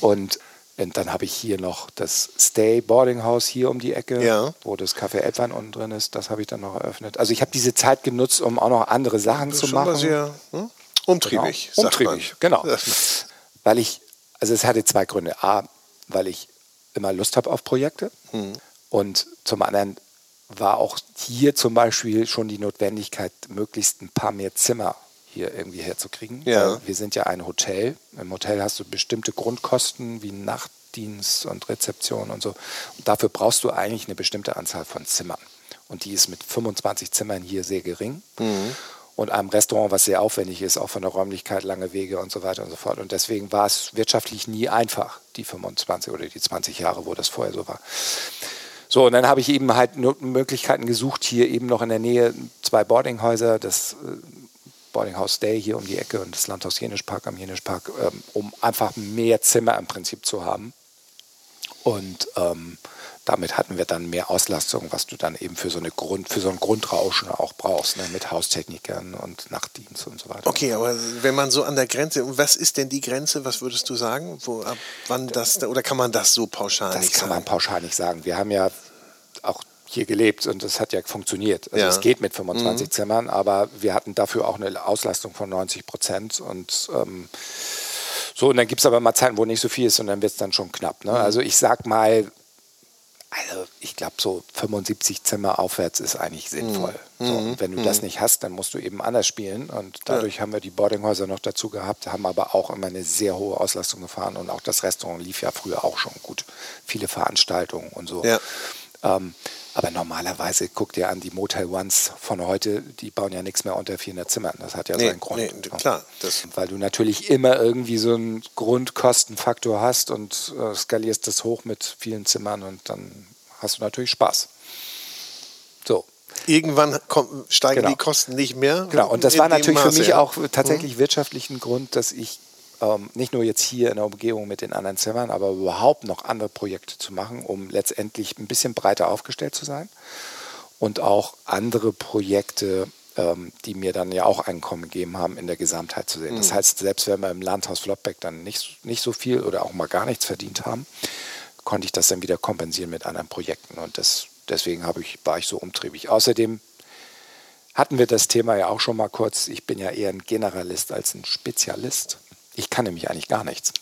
Und und dann habe ich hier noch das Stay Boarding House hier um die Ecke, ja. wo das Café Elbwein unten drin ist. Das habe ich dann noch eröffnet. Also ich habe diese Zeit genutzt, um auch noch andere Sachen zu machen. Sehr hm? umtriebig. Genau. Umtriebig, genau. Weil ich, also es hatte zwei Gründe. A, weil ich immer Lust habe auf Projekte. Hm. Und zum anderen war auch hier zum Beispiel schon die Notwendigkeit, möglichst ein paar mehr Zimmer hier irgendwie herzukriegen. Ja. Wir sind ja ein Hotel. Im Hotel hast du bestimmte Grundkosten wie Nachtdienst und Rezeption und so. Und dafür brauchst du eigentlich eine bestimmte Anzahl von Zimmern. Und die ist mit 25 Zimmern hier sehr gering. Mhm. Und einem Restaurant, was sehr aufwendig ist, auch von der Räumlichkeit, lange Wege und so weiter und so fort. Und deswegen war es wirtschaftlich nie einfach, die 25 oder die 20 Jahre, wo das vorher so war. So, und dann habe ich eben halt Möglichkeiten gesucht, hier eben noch in der Nähe zwei Boardinghäuser, das Boarding House Day hier um die Ecke und das Landhaus Jenischpark am Jenischpark, ähm, um einfach mehr Zimmer im Prinzip zu haben. Und ähm, damit hatten wir dann mehr Auslastung, was du dann eben für so, eine Grund, für so ein Grundrauschen auch brauchst, ne? mit Haustechnikern und Nachtdienst und so weiter. Okay, aber wenn man so an der Grenze, was ist denn die Grenze, was würdest du sagen? Wo, ab wann das, oder kann man das so pauschal das nicht sagen? Das kann man pauschal nicht sagen. Wir haben ja hier gelebt und das hat ja funktioniert. Also ja. es geht mit 25 mhm. Zimmern, aber wir hatten dafür auch eine Auslastung von 90 Prozent und ähm, so, und dann gibt es aber mal Zeiten, wo nicht so viel ist und dann wird es dann schon knapp. Ne? Mhm. Also ich sag mal, also ich glaube, so 75 Zimmer aufwärts ist eigentlich sinnvoll. Mhm. So, und wenn du mhm. das nicht hast, dann musst du eben anders spielen. Und dadurch ja. haben wir die Boardinghäuser noch dazu gehabt, haben aber auch immer eine sehr hohe Auslastung gefahren. Und auch das Restaurant lief ja früher auch schon gut. Viele Veranstaltungen und so. Ja. Ähm, aber normalerweise guck dir an, die Motel Ones von heute, die bauen ja nichts mehr unter 400 Zimmern. Das hat ja nee, seinen Grund. Nee, klar. Weil du natürlich immer irgendwie so einen Grundkostenfaktor hast und äh, skalierst das hoch mit vielen Zimmern und dann hast du natürlich Spaß. So. Irgendwann kommt, steigen genau. die Kosten nicht mehr. Genau, und das war natürlich Maße, für mich ja. auch tatsächlich mhm. wirtschaftlich ein Grund, dass ich ähm, nicht nur jetzt hier in der Umgebung mit den anderen Zimmern, aber überhaupt noch andere Projekte zu machen, um letztendlich ein bisschen breiter aufgestellt zu sein und auch andere Projekte, ähm, die mir dann ja auch Einkommen gegeben haben, in der Gesamtheit zu sehen. Mhm. Das heißt, selbst wenn wir im Landhaus Flottbeck dann nicht, nicht so viel oder auch mal gar nichts verdient haben, konnte ich das dann wieder kompensieren mit anderen Projekten und das, deswegen ich, war ich so umtriebig. Außerdem hatten wir das Thema ja auch schon mal kurz. Ich bin ja eher ein Generalist als ein Spezialist. Ich kann nämlich eigentlich gar nichts.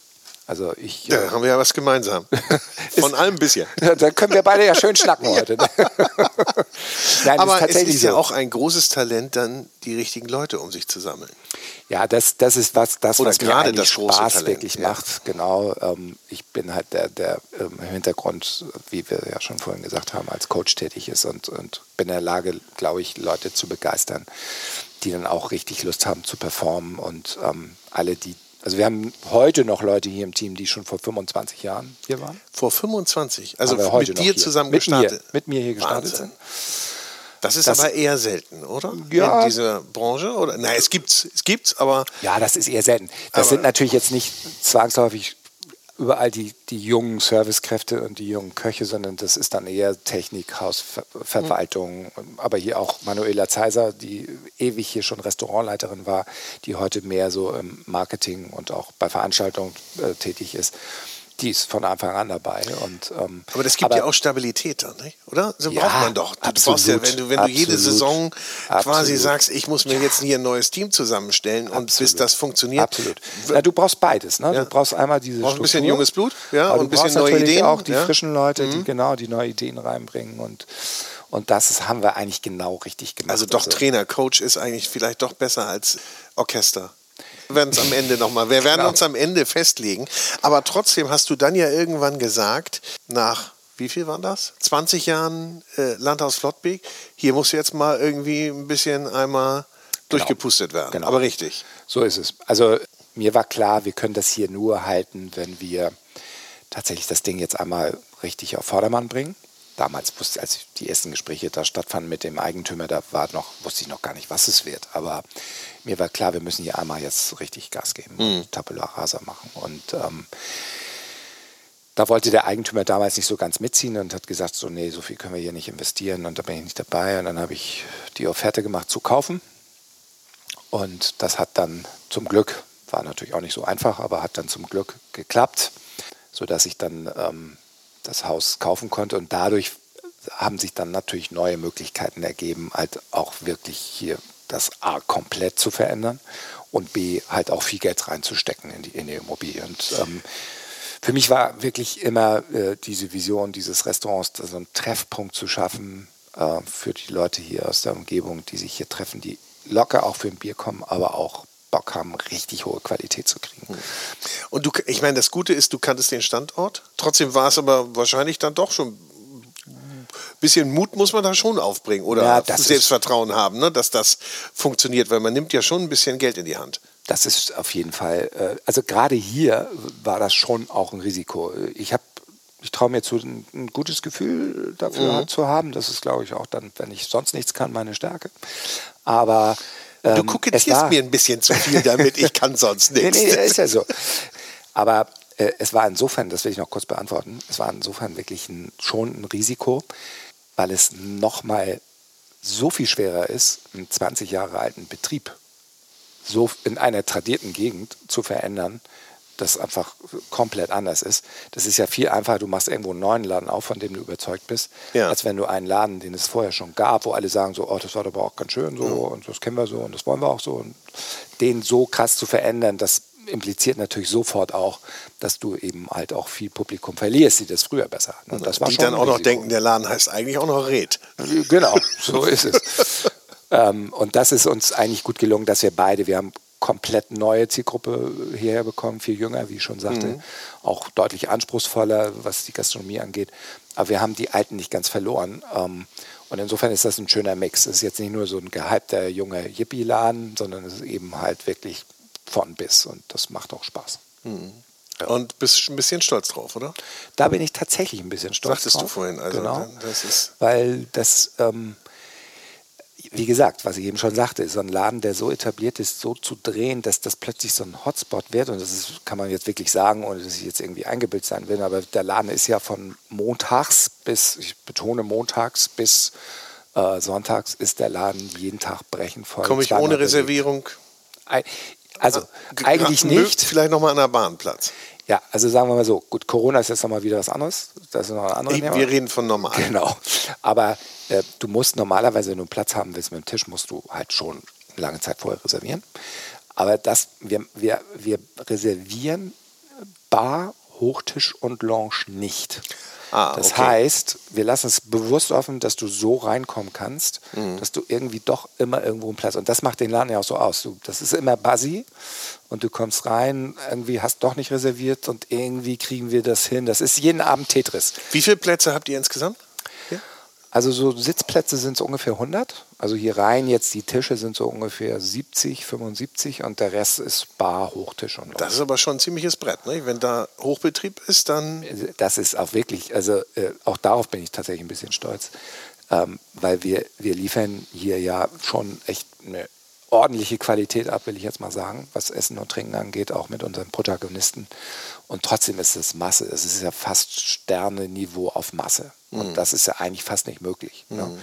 Also ich, ja, äh, haben wir ja was gemeinsam. Von allem ein bisschen. Dann können wir beide ja schön schnacken heute. Ne? Nein, Aber ist es ist so. ja auch ein großes Talent, dann die richtigen Leute um sich zu sammeln. Ja, das, das ist was, das, was mir eigentlich Spaß Talent, wirklich ja. macht. Genau. Ähm, ich bin halt der, der ähm, im Hintergrund, wie wir ja schon vorhin gesagt haben, als Coach tätig ist und, und bin in der Lage, glaube ich, Leute zu begeistern, die dann auch richtig Lust haben zu performen und ähm, alle, die also wir haben heute noch Leute hier im Team, die schon vor 25 Jahren hier waren. Vor 25? Also mit dir zusammen mit gestartet? Mir, mit mir hier gestartet sind. Das ist das, aber eher selten, oder? Ja. In dieser Branche? Oder? Nein, es gibt's, es gibt's, aber. Ja, das ist eher selten. Das sind natürlich jetzt nicht zwangsläufig überall die, die jungen Servicekräfte und die jungen Köche, sondern das ist dann eher Technik, Hausverwaltung. Mhm. Aber hier auch Manuela Zeiser, die ewig hier schon Restaurantleiterin war, die heute mehr so im Marketing und auch bei Veranstaltungen äh, tätig ist die ist von Anfang an dabei. Und, ähm, aber das gibt aber, ja auch Stabilität dann, nicht? oder? So ja, braucht man doch. Du absolut, ja, wenn du, wenn du jede Saison absolut. quasi sagst, ich muss mir jetzt hier ein neues Team zusammenstellen absolut. und bis das funktioniert. Absolut. Ja, du brauchst beides. Ne? Ja. Du brauchst einmal diese brauchst ein bisschen junges Blut ja, und ein bisschen neue Ideen. auch die frischen Leute, mhm. die genau die neue Ideen reinbringen und und das ist, haben wir eigentlich genau richtig gemacht. Also doch also, Trainer, Coach ist eigentlich vielleicht doch besser als Orchester werden es am Ende nochmal. Wir werden genau. uns am Ende festlegen. Aber trotzdem hast du dann ja irgendwann gesagt, nach wie viel waren das? 20 Jahren äh, Landhaus Flottbeek. Hier muss jetzt mal irgendwie ein bisschen einmal genau. durchgepustet werden. Genau. Aber richtig. So ist es. Also mir war klar, wir können das hier nur halten, wenn wir tatsächlich das Ding jetzt einmal richtig auf Vordermann bringen damals wusste, als die ersten Gespräche da stattfanden mit dem Eigentümer, da war noch, wusste ich noch gar nicht, was es wird. Aber mir war klar, wir müssen hier einmal jetzt richtig Gas geben mhm. und Tabula Rasa machen. Und ähm, da wollte der Eigentümer damals nicht so ganz mitziehen und hat gesagt, so nee, so viel können wir hier nicht investieren und da bin ich nicht dabei. Und dann habe ich die Offerte gemacht zu kaufen. Und das hat dann zum Glück, war natürlich auch nicht so einfach, aber hat dann zum Glück geklappt, sodass ich dann ähm, das Haus kaufen konnte. Und dadurch haben sich dann natürlich neue Möglichkeiten ergeben, halt auch wirklich hier das A komplett zu verändern und B halt auch viel Geld reinzustecken in die, in die Immobilie. Und ähm, für mich war wirklich immer äh, diese Vision dieses Restaurants, so einen Treffpunkt zu schaffen äh, für die Leute hier aus der Umgebung, die sich hier treffen, die locker auch für ein Bier kommen, aber auch Bock haben, richtig hohe Qualität zu kriegen. Hm. Und du, ich meine, das Gute ist, du kanntest den Standort. Trotzdem war es aber wahrscheinlich dann doch schon bisschen Mut muss man da schon aufbringen oder ja, Selbstvertrauen haben, ne, dass das funktioniert, weil man nimmt ja schon ein bisschen Geld in die Hand. Das ist auf jeden Fall, äh, also gerade hier war das schon auch ein Risiko. Ich habe ich traue mir zu, ein, gutes Gefühl dafür mhm. zu haben. Das ist, glaube ich, auch dann, wenn ich sonst nichts kann, meine Stärke. Aber ähm, du kokettierst mir ein bisschen zu viel damit, ich kann sonst nichts. nee, nee, ist ja so. Aber äh, es war insofern, das will ich noch kurz beantworten, es war insofern wirklich ein, schon ein Risiko, weil es nochmal so viel schwerer ist, einen 20 Jahre alten Betrieb so in einer tradierten Gegend zu verändern, das einfach komplett anders ist. Das ist ja viel einfacher, du machst irgendwo einen neuen Laden auf, von dem du überzeugt bist, ja. als wenn du einen Laden, den es vorher schon gab, wo alle sagen so, oh, das war aber auch ganz schön so mhm. und das kennen wir so und das wollen wir auch so. Und den so krass zu verändern, das impliziert natürlich sofort auch, dass du eben halt auch viel Publikum verlierst, die das früher besser hatten. Und das war die dann auch noch denken, der Laden heißt eigentlich auch noch Red. Genau, so ist es. ähm, und das ist uns eigentlich gut gelungen, dass wir beide, wir haben komplett neue Zielgruppe hierher bekommen, viel jünger, wie ich schon sagte, mhm. auch deutlich anspruchsvoller, was die Gastronomie angeht. Aber wir haben die Alten nicht ganz verloren. Ähm, und insofern ist das ein schöner Mix. Es ist jetzt nicht nur so ein gehypter junger Yippie-Laden, sondern es ist eben halt wirklich von bis und das macht auch Spaß. Mhm. Ja. Und bist ein bisschen stolz drauf, oder? Da bin ich tatsächlich ein bisschen stolz Sagtest drauf. du vorhin, also genau, das ist weil das ähm, wie gesagt, was ich eben schon sagte, so ein Laden, der so etabliert ist, so zu drehen, dass das plötzlich so ein Hotspot wird. Und das ist, kann man jetzt wirklich sagen, ohne dass ich jetzt irgendwie eingebildet sein will. Aber der Laden ist ja von montags bis, ich betone montags bis äh, sonntags, ist der Laden jeden Tag brechen voll. Komme ich ohne Reservierung? Also eigentlich nicht. Vielleicht nochmal an der Bahnplatz. Ja, also sagen wir mal so, gut, Corona ist jetzt nochmal wieder was anderes. Das ist noch ein anderes Wir reden von normal. Genau. Aber äh, du musst normalerweise, wenn du einen Platz haben willst mit dem Tisch, musst du halt schon lange Zeit vorher reservieren. Aber das, wir, wir, wir reservieren Bar, Hochtisch und Lounge nicht. Ah, das okay. heißt, wir lassen es bewusst offen, dass du so reinkommen kannst, mhm. dass du irgendwie doch immer irgendwo einen Platz. Und das macht den Laden ja auch so aus. Du, das ist immer buzzy und du kommst rein, irgendwie hast doch nicht reserviert und irgendwie kriegen wir das hin. Das ist jeden Abend Tetris. Wie viele Plätze habt ihr insgesamt? Also so Sitzplätze sind so ungefähr 100. Also hier rein jetzt die Tische sind so ungefähr 70, 75 und der Rest ist Bar, Hochtisch und Das ist aber schon ein ziemliches Brett, ne? Wenn da Hochbetrieb ist, dann. Das ist auch wirklich, also äh, auch darauf bin ich tatsächlich ein bisschen stolz, ähm, weil wir, wir liefern hier ja schon echt eine ordentliche Qualität ab, will ich jetzt mal sagen, was Essen und Trinken angeht, auch mit unseren Protagonisten. Und trotzdem ist es Masse. Es ist ja fast Sterne-Niveau auf Masse. Und mhm. das ist ja eigentlich fast nicht möglich. Ne? Mhm. Ne?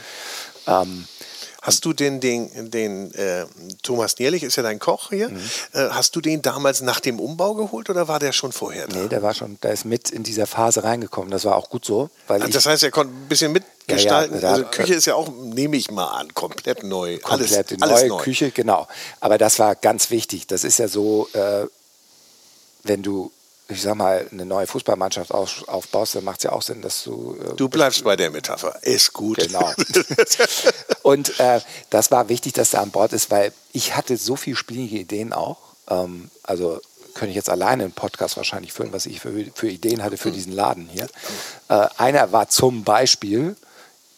Ähm, Hast du den, den, den äh, Thomas Nierlich ist ja dein Koch hier, mhm. äh, hast du den damals nach dem Umbau geholt oder war der schon vorher da? Nee, der war schon, der ist mit in dieser Phase reingekommen. Das war auch gut so. Weil Ach, das heißt, er konnte ein bisschen mitgestalten. Ja, ja, also Küche ist ja auch, nehme ich mal an, komplett neu. Komplett alles, neue alles neu. Küche, genau. Aber das war ganz wichtig. Das ist ja so, äh, wenn du ich sag mal, eine neue Fußballmannschaft aufbaust, dann macht es ja auch Sinn, dass du. Äh, du bleibst bei der Metapher. Ist gut. Genau. und äh, das war wichtig, dass er an Bord ist, weil ich hatte so viele spielige Ideen auch. Ähm, also könnte ich jetzt alleine einen Podcast wahrscheinlich führen, was ich für, für Ideen hatte für hm. diesen Laden hier. Äh, einer war zum Beispiel,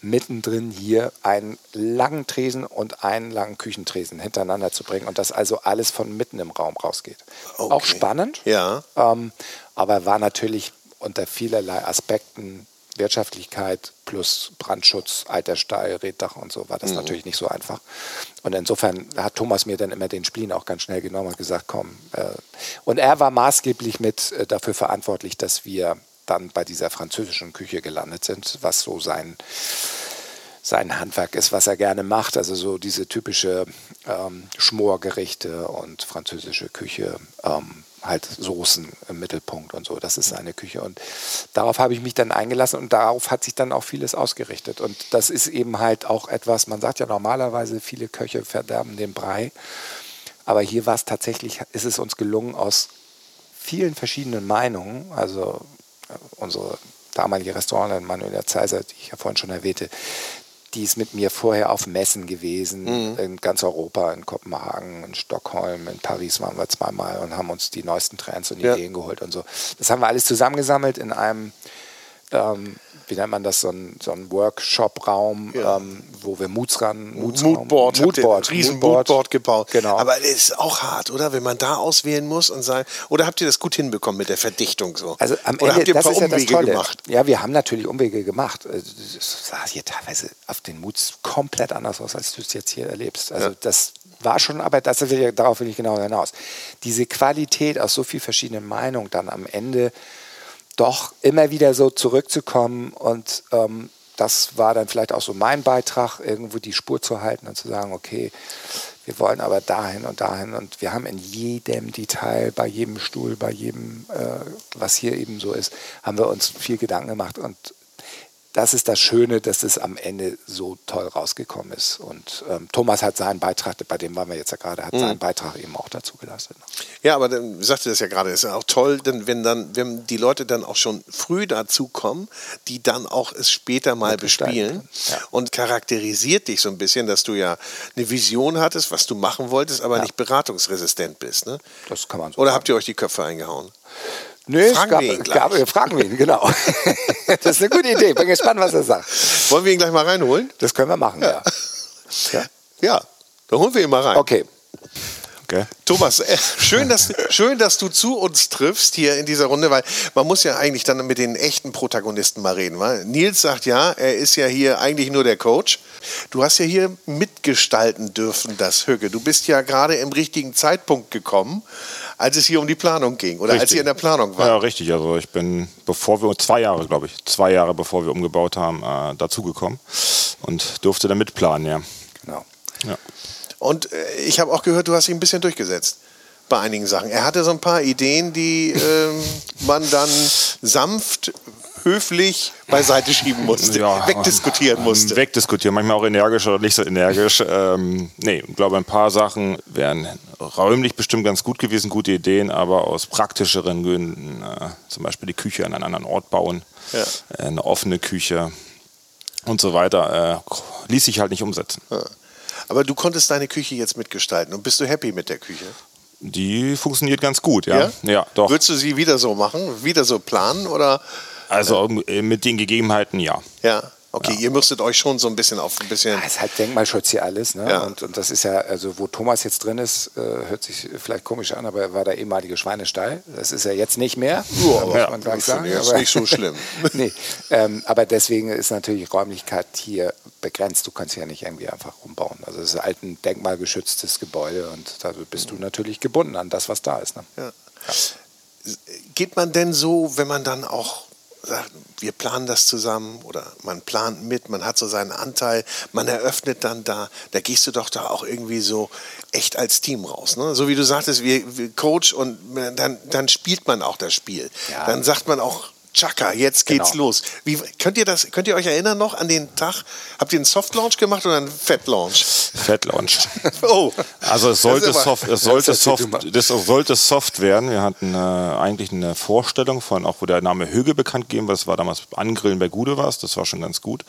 mittendrin hier einen langen Tresen und einen langen Küchentresen hintereinander zu bringen und das also alles von mitten im Raum rausgeht. Okay. Auch spannend, ja. Ähm, aber war natürlich unter vielerlei Aspekten Wirtschaftlichkeit plus Brandschutz, alter Stall, Reddach und so war das mhm. natürlich nicht so einfach. Und insofern hat Thomas mir dann immer den Spleen auch ganz schnell genommen und gesagt, komm. Äh, und er war maßgeblich mit äh, dafür verantwortlich, dass wir dann bei dieser französischen Küche gelandet sind, was so sein, sein Handwerk ist, was er gerne macht. Also so diese typische ähm, Schmorgerichte und französische Küche, ähm, halt Soßen im Mittelpunkt und so. Das ist seine Küche. Und darauf habe ich mich dann eingelassen und darauf hat sich dann auch vieles ausgerichtet. Und das ist eben halt auch etwas, man sagt ja normalerweise, viele Köche verderben den Brei. Aber hier war es tatsächlich, ist es uns gelungen, aus vielen verschiedenen Meinungen, also unsere damalige Restaurantlerin Manuela Zeiser, die ich ja vorhin schon erwähnte, die ist mit mir vorher auf Messen gewesen, mhm. in ganz Europa, in Kopenhagen, in Stockholm, in Paris waren wir zweimal und haben uns die neuesten Trends und ja. Ideen geholt und so. Das haben wir alles zusammengesammelt in einem ähm, wie nennt man das, so ein, so ein Workshop-Raum, Ja. ähm, wo wir Moods ran, Moods Moodboard, ein riesen Moodboard. Moodboard gebaut. Genau. Aber das ist auch hart, oder? Wenn man da auswählen muss und sagen, oder habt ihr das gut hinbekommen mit der Verdichtung so? Also am oder Ende, habt ihr ein paar ist ja das Umwege Tolle. gemacht? Ja, wir haben natürlich Umwege gemacht. Also, Das sah hier teilweise auf den Moods komplett anders aus, als du es jetzt hier erlebst. Also Ja. das war schon, aber das will ich, darauf will ich genau hinaus. Diese Qualität aus so vielen verschiedenen Meinungen dann am Ende doch immer wieder so zurückzukommen und ähm, das war dann vielleicht auch so mein Beitrag, irgendwo die Spur zu halten und zu sagen, okay, wir wollen aber dahin und dahin und wir haben in jedem Detail, bei jedem Stuhl, bei jedem, äh, was hier eben so ist, haben wir uns viel Gedanken gemacht und das ist das Schöne, dass es am Ende so toll rausgekommen ist. Und ähm, Thomas hat seinen Beitrag, bei dem waren wir jetzt ja gerade, hat seinen Beitrag eben auch dazu geleistet. Ja, aber dann sagte das ja gerade, ist ja auch toll, denn wenn dann, wenn die Leute dann auch schon früh dazu kommen, die dann auch es später mal Mitgestalten bespielen ja. und charakterisiert dich so ein bisschen, dass du ja eine Vision hattest, was du machen wolltest, aber Ja. nicht beratungsresistent bist. Ne? Das kann man so Oder sagen. habt ihr euch die Köpfe eingehauen? Nö, Fragen es gab, wir ihn gab, fragen wir ihn, genau. das ist eine gute Idee. Bin gespannt, was er sagt. Wollen wir ihn gleich mal reinholen? Das können wir machen, ja. ja. Ja, dann holen wir ihn mal rein. Okay. Okay. Thomas, äh, schön, dass, schön, dass du zu uns triffst hier in dieser Runde, weil man muss ja eigentlich dann mit den echten Protagonisten mal reden. Weil Nils sagt ja, er ist ja hier eigentlich nur der Coach. Du hast ja hier mitgestalten dürfen, das Hügge. Du bist ja gerade im richtigen Zeitpunkt gekommen, als es hier um die Planung ging oder als Richtig. ihr in der Planung war. Ja, richtig. Also ich bin, bevor wir, zwei Jahre, glaube ich, zwei Jahre bevor wir umgebaut haben, äh, dazugekommen und durfte dann mitplanen, ja. Genau. ja. Und äh, ich habe auch gehört, du hast ihn ein bisschen durchgesetzt bei einigen Sachen. Er hatte so ein paar Ideen, die ähm, man dann sanft, höflich beiseite schieben musste, wegdiskutieren musste. Wegdiskutieren, manchmal auch energisch oder nicht so energisch. ähm, nee, ich glaube, ein paar Sachen wären räumlich bestimmt ganz gut gewesen, gute Ideen, aber aus praktischeren Gründen, äh, zum Beispiel die Küche an einen anderen Ort bauen, Ja. äh, eine offene Küche und so weiter, äh, ließ sich halt nicht umsetzen. Aber du konntest deine Küche jetzt mitgestalten und bist du happy mit der Küche? Die funktioniert ganz gut, ja. Ja, doch. Würdest du sie wieder so machen, wieder so planen oder? Also äh, mit den Gegebenheiten, ja. Ja, okay, ihr müsstet euch schon so ein bisschen auf ein bisschen. Ja, es ist halt Denkmalschutz hier alles. Ne? Ja. Und, und das ist ja, also wo Thomas jetzt drin ist, äh, hört sich vielleicht komisch an, aber er war der ehemalige Schweinestall. Das ist er jetzt nicht mehr. Ja, muss ja, man gleich das sagen. aber- nicht so schlimm. nee, ähm, aber deswegen ist natürlich Räumlichkeit hier begrenzt. Du kannst ja nicht irgendwie einfach umbauen. Also es ist halt ein denkmalgeschütztes Gebäude und da bist du natürlich gebunden an das, was da ist. Ne? Ja. Geht man denn so, wenn man dann auch sagt, wir planen das zusammen oder man plant mit, man hat so seinen Anteil, man eröffnet dann da, da gehst du doch da auch irgendwie so echt als Team raus. Ne? So wie du sagtest, wir, wir Coach und dann, dann spielt man auch das Spiel. Ja. Dann sagt man auch, Chaka, jetzt geht's Genau. los. Wie, könnt, ihr das, könnt ihr euch erinnern noch an den Tag? Habt ihr einen Soft Launch gemacht oder einen Fett Launch? Fettlaunch. Oh, Also es sollte, soft, es sollte, soft, das sollte soft werden. Wir hatten äh, eigentlich eine Vorstellung von, auch wo der Name Hüge bekannt gegeben war. Das war damals Angrillen bei Gude was. Das war schon ganz gut.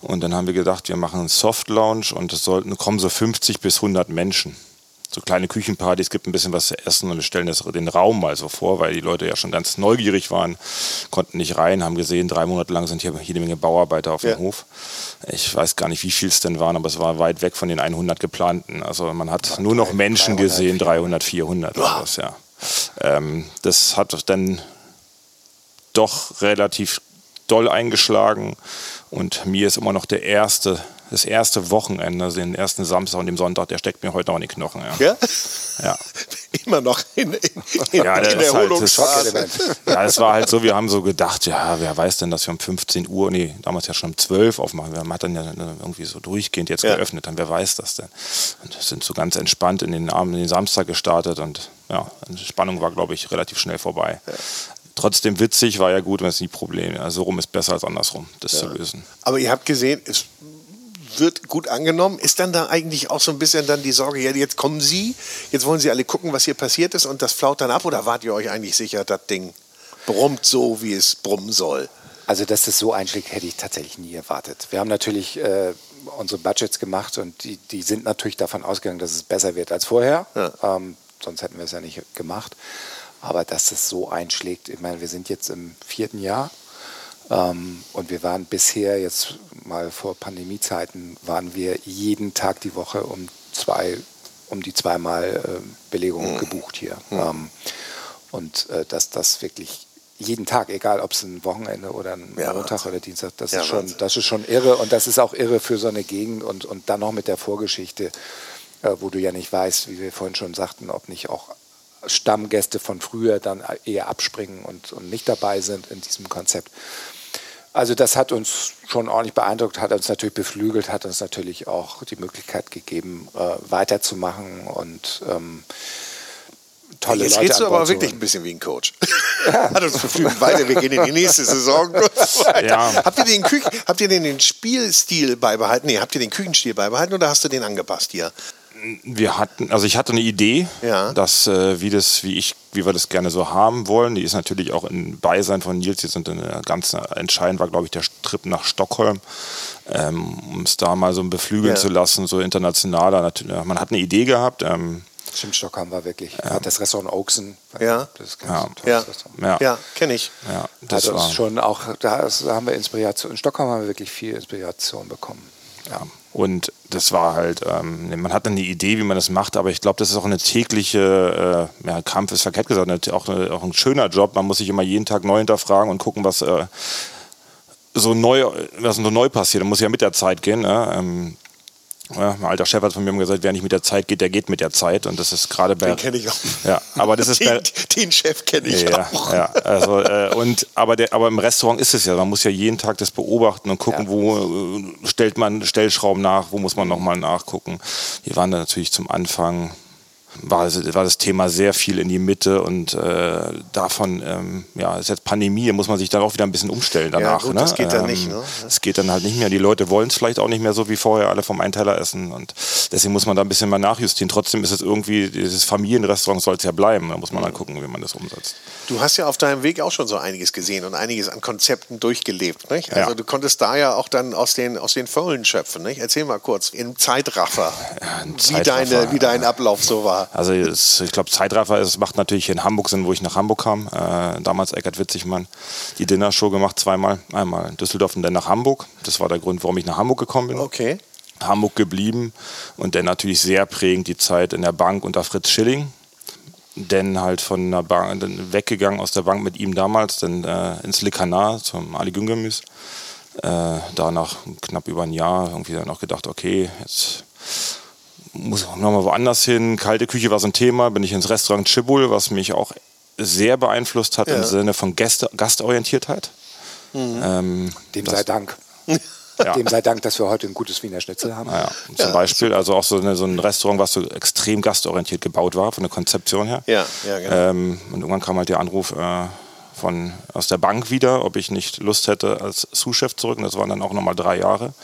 Und dann haben wir gedacht, wir machen einen Soft Lounge und es sollten kommen so 50 bis 100 Menschen. So kleine Küchenpartys, gibt ein bisschen was zu essen und wir stellen das, den Raum mal so vor, weil die Leute ja schon ganz neugierig waren, konnten nicht rein, haben gesehen, drei Monate lang sind hier jede Menge Bauarbeiter auf Ja. dem Hof. Ich weiß gar nicht, wie viel es denn waren, aber es war weit weg von den 100 geplanten. Also man hat nur noch Menschen 300, gesehen, 300, 400 oder was, ja. Ähm, das hat dann doch relativ doll eingeschlagen und mir ist immer noch der erste, das erste Wochenende, also den ersten Samstag und den Sonntag, der steckt mir heute noch in die Knochen. Ja, ja? ja. Immer noch in, in, in, Ja, in ist halt das. Ja, es war halt so, wir haben so gedacht, ja, wer weiß denn, dass wir um 15 Uhr, nee, damals ja schon um 12 aufmachen. Wir haben dann ja irgendwie so durchgehend jetzt Ja. geöffnet, dann wer weiß das denn. Und sind so ganz entspannt in den Abend, in den Samstag gestartet und ja, die Spannung war, glaube ich, relativ schnell vorbei. Trotzdem witzig, war ja gut, wenn es nie Probleme. Also rum ist besser als andersrum, das zu lösen. Aber ihr habt gesehen, es wird gut angenommen. Ist dann da eigentlich auch so ein bisschen dann die Sorge, ja, jetzt kommen Sie, jetzt wollen Sie alle gucken, was hier passiert ist und das flaut dann ab oder wart ihr euch eigentlich sicher, das Ding brummt so, wie es brummen soll? Also, dass das so einschlägt, hätte ich tatsächlich nie erwartet. Wir haben natürlich äh, unsere Budgets gemacht und die, die sind natürlich davon ausgegangen, dass es besser wird als vorher. Ja. Ähm, sonst hätten wir es ja nicht gemacht. Aber dass das so einschlägt, ich meine, wir sind jetzt im vierten Jahr. Ähm, und wir waren bisher, jetzt mal vor Pandemiezeiten, waren wir jeden Tag die Woche um zwei, um die zweimal äh, Belegung mhm. gebucht hier. Mhm. Ähm, und äh, dass das wirklich jeden Tag, egal ob es ein Wochenende oder ein ja, Montag oder Dienstag, das, ja, ist schon, das ist schon irre und das ist auch irre für so eine Gegend und, und dann noch mit der Vorgeschichte, äh, wo du ja nicht weißt, wie wir vorhin schon sagten, ob nicht auch Stammgäste von früher dann eher abspringen und, und nicht dabei sind in diesem Konzept. Also das hat uns schon ordentlich beeindruckt, hat uns natürlich beflügelt, hat uns natürlich auch die Möglichkeit gegeben, äh, weiterzumachen und ähm, tolle Jetzt Leute redest du aber wirklich ein bisschen wie ein Coach. Ja. Hat uns beflügelt weiter, wir gehen in die nächste Saison. ja. Habt ihr den Küchen, habt ihr den, den Spielstil beibehalten? Nee, habt ihr den Küchenstil beibehalten oder hast du den angepasst hier? Wir hatten, also ich hatte eine Idee, ja. dass äh, wie das, wie ich, wie wir das gerne so haben wollen. Die ist natürlich auch im Beisein von Nils jetzt eine ganz entscheidend war, glaube ich, der Trip nach Stockholm, ähm, um es da mal so beflügeln ja. zu lassen, so internationaler. Man hat eine Idee gehabt. Ähm, Stimmt, Stockholm war wirklich. Ja. Das Restaurant Oaksen. Ja, das ja. ja. ja. ja kenne ich. Ja, das also war schon auch. Da haben wir Inspiration. In Stockholm haben wir wirklich viel Inspiration bekommen. Ja. Und das war halt, ähm, man hat dann die Idee, wie man das macht, aber ich glaube, das ist auch eine tägliche, äh, ja, Kampf ist verkehrt gesagt, auch, eine, auch ein schöner Job. Man muss sich immer jeden Tag neu hinterfragen und gucken, was äh, so neu, was so neu passiert. Da muss ja mit der Zeit gehen. Ne? Ähm, ja, mein alter Chef hat von mir gesagt, wer nicht mit der Zeit geht, der geht mit der Zeit. Und das ist gerade bei. Den kenne ich auch. Ja, aber das ist den, bei, den Chef kenne ich ja, auch. Ja, also, äh, und, aber, der, aber im Restaurant ist es ja. Man muss ja jeden Tag das beobachten und gucken, ja. wo äh, stellt man Stellschrauben nach, wo muss man nochmal nachgucken. Wir waren da natürlich zum Anfang war, war das Thema sehr viel in die Mitte und äh, davon, ähm, ja, ist jetzt Pandemie, da muss man sich dann auch wieder ein bisschen umstellen danach. Ja, gut, ne? das geht dann ähm, nicht. Ne? Es geht dann halt nicht mehr. Die Leute wollen es vielleicht auch nicht mehr so wie vorher alle vom Einteiler essen und deswegen muss man da ein bisschen mal nachjustieren. Trotzdem ist es irgendwie, dieses Familienrestaurant soll es ja bleiben. Da muss man dann gucken, wie man das umsetzt. Du hast ja auf deinem Weg auch schon so einiges gesehen und einiges an Konzepten durchgelebt. Nicht? Also ja. du konntest da ja auch dann aus den, aus den Vollen schöpfen. Nicht? Erzähl mal kurz im Zeitraffer, ja, wie, Zeitraffer, deine, wie dein Ablauf so war. Also es, ich glaube, Zeitraffer es macht natürlich in Hamburg Sinn, wo ich nach Hamburg kam. Äh, damals Eckert Witzigmann die Dinnershow gemacht, zweimal. Einmal in Düsseldorf und dann nach Hamburg. Das war der Grund, warum ich nach Hamburg gekommen bin. Okay. Hamburg geblieben und dann natürlich sehr prägend die Zeit in der Bank unter Fritz Schilling. Denn halt von der Bank, weggegangen aus der Bank mit ihm damals, dann äh, ins Likanar zum Ali Güngemüs. Äh, da nach knapp über ein Jahr irgendwie dann auch gedacht, okay, jetzt muss ich nochmal woanders hin. Kalte Küche war so ein Thema. Bin ich ins Restaurant Chibul, was mich auch sehr beeinflusst hat ja. im Sinne von Gäste, Gastorientiertheit. Mhm. Ähm, Dem sei Dank. Ja. Dem sei Dank, dass wir heute ein gutes Wiener Schnitzel haben. Ja, zum ja, Beispiel, also auch so, eine, so, ein Restaurant, was so extrem gastorientiert gebaut war, von der Konzeption her. Ja, ja, genau. Ähm, und irgendwann kam halt der Anruf äh, von, aus der Bank wieder, ob ich nicht Lust hätte als Sous-Chef zurück. Und das waren dann auch nochmal drei Jahre.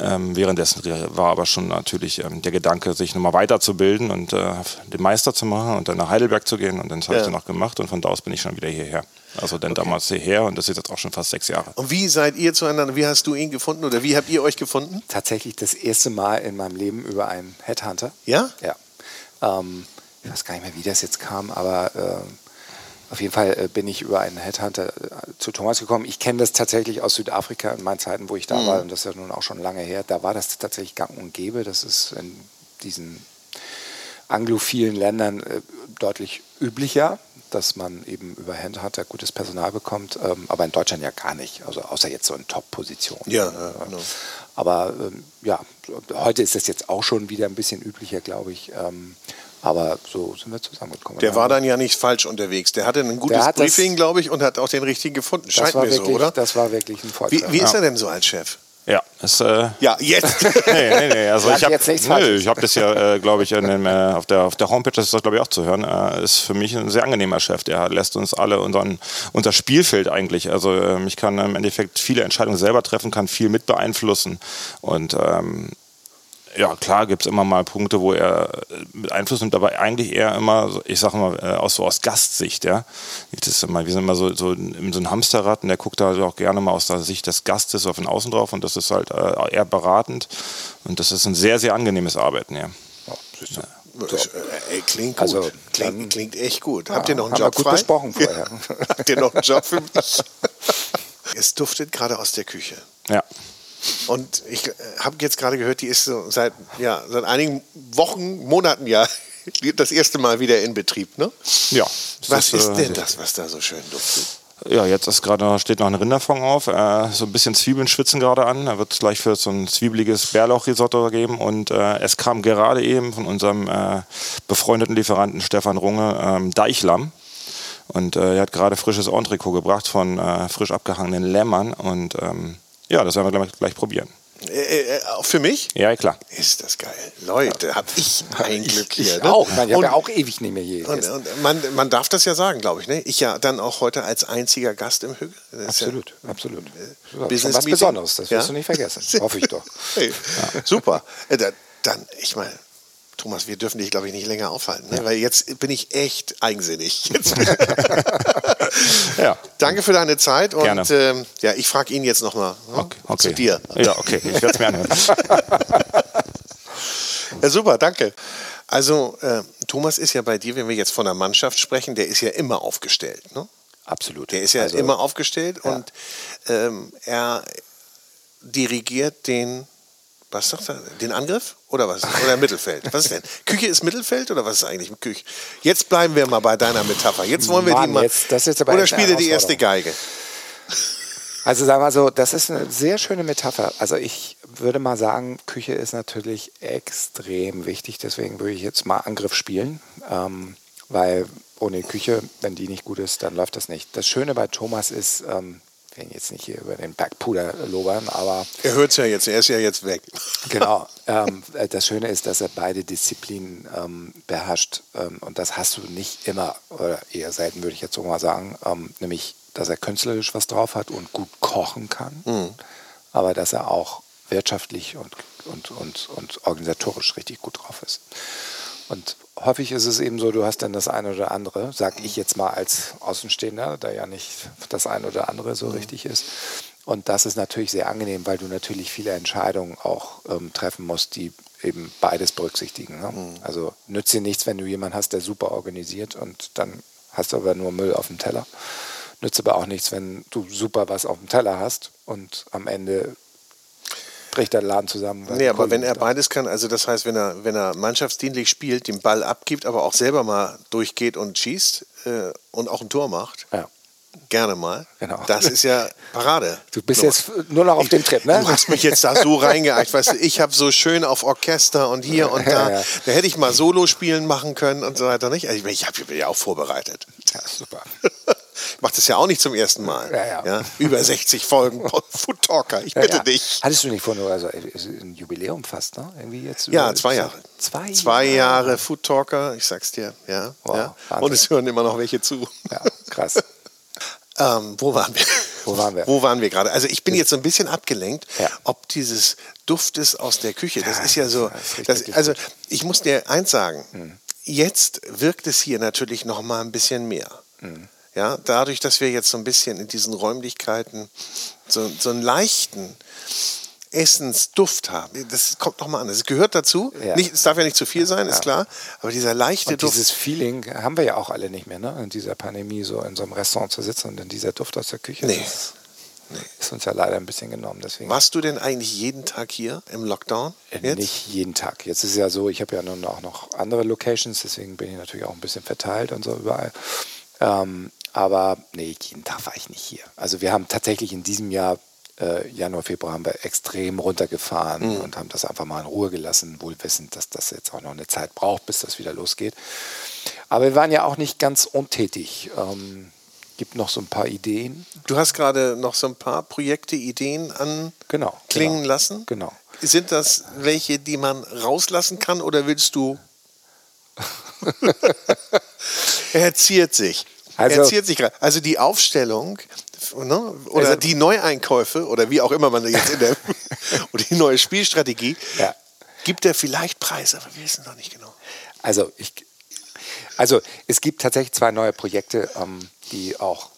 Ähm, währenddessen war aber schon natürlich ähm, der Gedanke, sich nochmal weiterzubilden und äh, den Meister zu machen und dann nach Heidelberg zu gehen. Und dann habe ja. ich dann noch gemacht und von da aus bin ich schon wieder hierher. Also dann okay. damals hierher und das ist jetzt auch schon fast sechs Jahre. Und wie seid ihr zueinander, wie hast du ihn gefunden oder wie habt ihr euch gefunden? Tatsächlich das erste Mal in meinem Leben über einen Headhunter. Ja? Ja. Ähm, ich weiß gar nicht mehr, wie das jetzt kam, aber äh, auf jeden Fall äh, bin ich über einen Headhunter äh, zu Thomas gekommen. Ich kenne das tatsächlich aus Südafrika in meinen Zeiten, wo ich da mhm. war, und das ist ja nun auch schon lange her. Da war das tatsächlich gang und gäbe. Das ist in diesen anglophilen Ländern äh, deutlich üblicher, dass man eben über Headhunter gutes Personal bekommt, ähm, aber in Deutschland ja gar nicht, also außer jetzt so in Top-Positionen. Ja, ja, genau. Aber ähm, ja, heute ist das jetzt auch schon wieder ein bisschen üblicher, glaube ich. Aber so sind wir zusammengekommen. Der war dann ja nicht falsch unterwegs. Der hatte ein gutes Briefing, glaube ich, und hat auch den richtigen gefunden. Scheint mir wirklich, so, oder? Das war wirklich ein Vorteil. Wie, wie ist er denn so als Chef? Ja, ist, äh, ja, jetzt. nee, nee, nee. Also ich habe hab das ja, äh, glaube ich, dem, äh, auf, der, auf der Homepage, das ist das, glaube ich, auch zu hören, äh, ist für mich ein sehr angenehmer Chef. Der lässt uns alle unseren, unser Spielfeld eigentlich. Also ähm, ich kann im Endeffekt viele Entscheidungen selber treffen, kann viel mit beeinflussen und ähm, ja, klar gibt es immer mal Punkte, wo er äh, mit Einfluss nimmt, aber eigentlich eher immer, ich sage mal, äh, aus, so aus Gastsicht. Ja? Das ist immer, wir sind immer so, so, in so ein Hamsterrad und der guckt da auch gerne mal aus der Sicht des Gastes auf den Außen drauf und das ist halt äh, eher beratend und das ist ein sehr, sehr angenehmes Arbeiten. Ja. Ja. So. Ey, klingt gut. Also, klingt, klingt echt gut. Ja, Habt ihr noch einen Job gut frei? besprochen vorher. Habt ihr noch einen Job für mich? es duftet gerade aus der Küche. Ja. Und ich äh, habe jetzt gerade gehört, die ist so seit, ja, seit einigen Wochen, Monaten ja das erste Mal wieder in Betrieb. Ne? Ja. Was das, ist äh, denn das, was da so schön duftet? Ja, jetzt ist gerade steht noch ein Rinderfond auf. Äh, so ein bisschen Zwiebeln schwitzen gerade an. Da wird es gleich für so ein zwiebeliges Bärlauchrisotto geben. Und äh, es kam gerade eben von unserem äh, befreundeten Lieferanten Stefan Runge ähm, Deichlamm. Und äh, er hat gerade frisches Entrecot gebracht von äh, frisch abgehangenen Lämmern. Und ähm, ja, das werden wir gleich, gleich probieren. Äh, äh, auch für mich? Ja, klar. Ist das geil. Leute, hab ich ein Glück hier. Ich ne? auch. Man, ich habe ja auch ewig nicht mehr hier. Und, und man, man darf das ja sagen, glaube ich. Ne? Ich ja dann auch heute als einziger Gast im Hügel. Das ist absolut, absolut. Ja, schon Business was. Besonderes, das wirst Ja? du nicht vergessen. Hoffe ich doch. Hey, Super. Äh, da- Dann, ich meine, Thomas, wir dürfen dich, glaube ich, nicht länger aufhalten, ne? weil jetzt bin ich echt eigensinnig. Ja. Danke für deine Zeit und Gerne. ähm, ja, ich frage ihn jetzt nochmal ne? Okay, okay. zu dir. Ja, okay. Ich werde es mir anhören. Ja, super, danke. Also, äh, Thomas ist ja bei dir, wenn wir jetzt von der Mannschaft sprechen, der ist ja immer aufgestellt. Ne? Absolut. Der ist ja Also, immer aufgestellt ja. und ähm, er dirigiert den, was sagt er, den Angriff oder was? Oder Mittelfeld? Was ist denn? Küche ist Mittelfeld oder was ist eigentlich Küche? Jetzt bleiben wir mal bei deiner Metapher. Jetzt wollen wir die Mann, mal. jetzt- das ist aber oder spiele die erste. Geige. Also sagen wir so, das ist eine sehr schöne Metapher. Also ich würde mal sagen, Küche ist natürlich extrem wichtig. Deswegen würde ich jetzt mal Angriff spielen, ähm, weil ohne Küche, wenn die nicht gut ist, dann läuft das nicht. Das Schöne bei Thomas ist, ähm, werden jetzt nicht hier über den Backpuder lobern, aber Er hört es ja jetzt, er ist ja jetzt weg. Genau. ähm, äh, das Schöne ist, dass er beide Disziplinen ähm, beherrscht. Ähm, und das hast du nicht immer, oder eher selten, würde ich jetzt so mal sagen. Ähm, nämlich, dass er künstlerisch was drauf hat und gut kochen kann. Aber dass er auch wirtschaftlich und, und, und, und organisatorisch richtig gut drauf ist. Und häufig ist es eben so, du hast dann das eine oder andere, sag ich jetzt mal als Außenstehender, da ja nicht das eine oder andere so richtig ist. Und das ist natürlich sehr angenehm, weil du natürlich viele Entscheidungen auch ähm, treffen musst, die eben beides berücksichtigen. Ne? Also nützt dir nichts, wenn du jemanden hast, der super organisiert und dann hast du aber nur Müll auf dem Teller. Nützt aber auch nichts, wenn du super was auf dem Teller hast und am Ende bricht der Laden zusammen. Nee, aber wenn er beides kann, also das heißt, wenn er, wenn er mannschaftsdienlich spielt, den Ball abgibt, aber auch selber mal durchgeht und schießt äh, und auch ein Tor macht, Ja. gerne mal, Genau. das ist ja Parade. Du bist So. jetzt nur noch auf dem Trip, ne? Du hast mich jetzt da so reingeeicht, weißt du, ich habe so schön auf Orchester und hier und da, Ja, ja. da hätte ich mal Solo-Spielen machen können und so weiter, nicht? Also ich, ich habe ja auch vorbereitet. Ja, super. Ich mache das ja auch nicht zum ersten Mal. Ja, ja. Über 60 Folgen Food Talker, ich bitte ja. dich. Hattest du nicht vor, nur also ist ein Jubiläum fast, ne? Irgendwie jetzt Ja, zwei Jahre. Zwei, Zwei Jahre Food Talker, ich sag's dir, ja. Wow, ja. Und es hören immer noch welche zu. Ja, krass. Ähm, wo waren wir? Wo waren wir? Wo waren wir gerade? Also ich bin jetzt so ein bisschen abgelenkt, Ja. ob dieses Duftes aus der Küche, das Ja, ist ja so, das ist das, also ich muss dir eins sagen, jetzt wirkt es hier natürlich noch mal ein bisschen mehr. Hm. Ja, dadurch, dass wir jetzt so ein bisschen in diesen Räumlichkeiten so, so einen leichten Essensduft haben. Das kommt noch mal an. Das gehört dazu. Ja. Nicht, es darf ja nicht zu viel sein, ist klar. Aber dieser leichte Und Duft. dieses Feeling haben wir ja auch alle nicht mehr, ne? In dieser Pandemie so in so einem Restaurant zu sitzen und in dieser Duft aus der Küche. Nee. Das ist uns ja leider ein bisschen genommen. Deswegen Warst du denn eigentlich jeden Tag hier im Lockdown? Äh, Jetzt? Nicht jeden Tag. Jetzt ist es ja so, ich habe ja nun auch noch andere Locations, deswegen bin ich natürlich auch ein bisschen verteilt und so überall. Ähm, aber nee, jeden Tag war ich nicht hier. Also wir haben tatsächlich in diesem Jahr, äh, Januar, Februar, haben wir extrem runtergefahren und haben das einfach mal in Ruhe gelassen, wohl wissend, dass das jetzt auch noch eine Zeit braucht, bis das wieder losgeht. Aber wir waren ja auch nicht ganz untätig. Ähm, gibt noch so ein paar Ideen. Du hast gerade noch so ein paar Projekte, Ideen anklingen Genau. genau. lassen. Genau. Sind das welche, die man rauslassen kann oder willst du? er ziert sich. Er Also- ziert sich gerade. Also die Aufstellung ne, oder Also- die Neueinkäufe oder wie auch immer man jetzt in der oder die neue Spielstrategie Ja. gibt er vielleicht Preis, aber wir wissen noch nicht genau. Also, ich, also es gibt tatsächlich zwei neue Projekte, ähm, die auch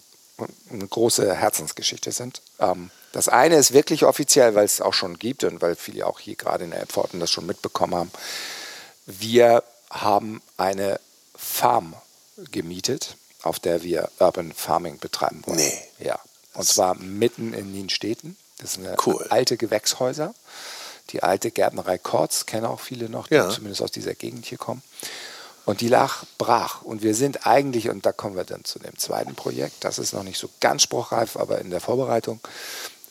eine große Herzensgeschichte sind. Ähm, das eine ist wirklich offiziell, weil es auch schon gibt und weil viele auch hier gerade in der Pforten das schon mitbekommen haben. Wir haben eine Farm gemietet, auf der wir Urban Farming betreiben wollen. Nee. Ja. Und zwar mitten in Nienstädten. Das sind Cool. alte Gewächshäuser. Die alte Gärtnerei Kortz, kennen auch viele noch, die Ja. zumindest aus dieser Gegend hier kommen. Und die lag brach. Und wir sind eigentlich, und da kommen wir dann zu dem zweiten Projekt, das ist noch nicht so ganz spruchreif, aber in der Vorbereitung,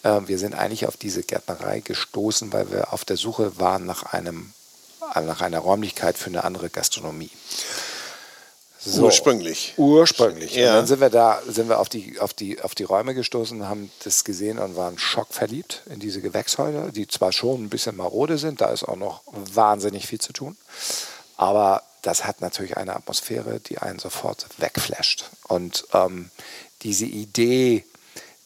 äh, wir sind eigentlich auf diese Gärtnerei gestoßen, weil wir auf der Suche waren nach, einem, nach einer Räumlichkeit für eine andere Gastronomie. So. Ursprünglich. Ursprünglich. Ja. Und dann sind wir da, sind wir auf die, auf die, auf die Räume gestoßen, haben das gesehen und waren schockverliebt in diese Gewächshäuser, die zwar schon ein bisschen marode sind, da ist auch noch wahnsinnig viel zu tun, aber das hat natürlich eine Atmosphäre, die einen sofort wegflasht. Und ähm, diese Idee,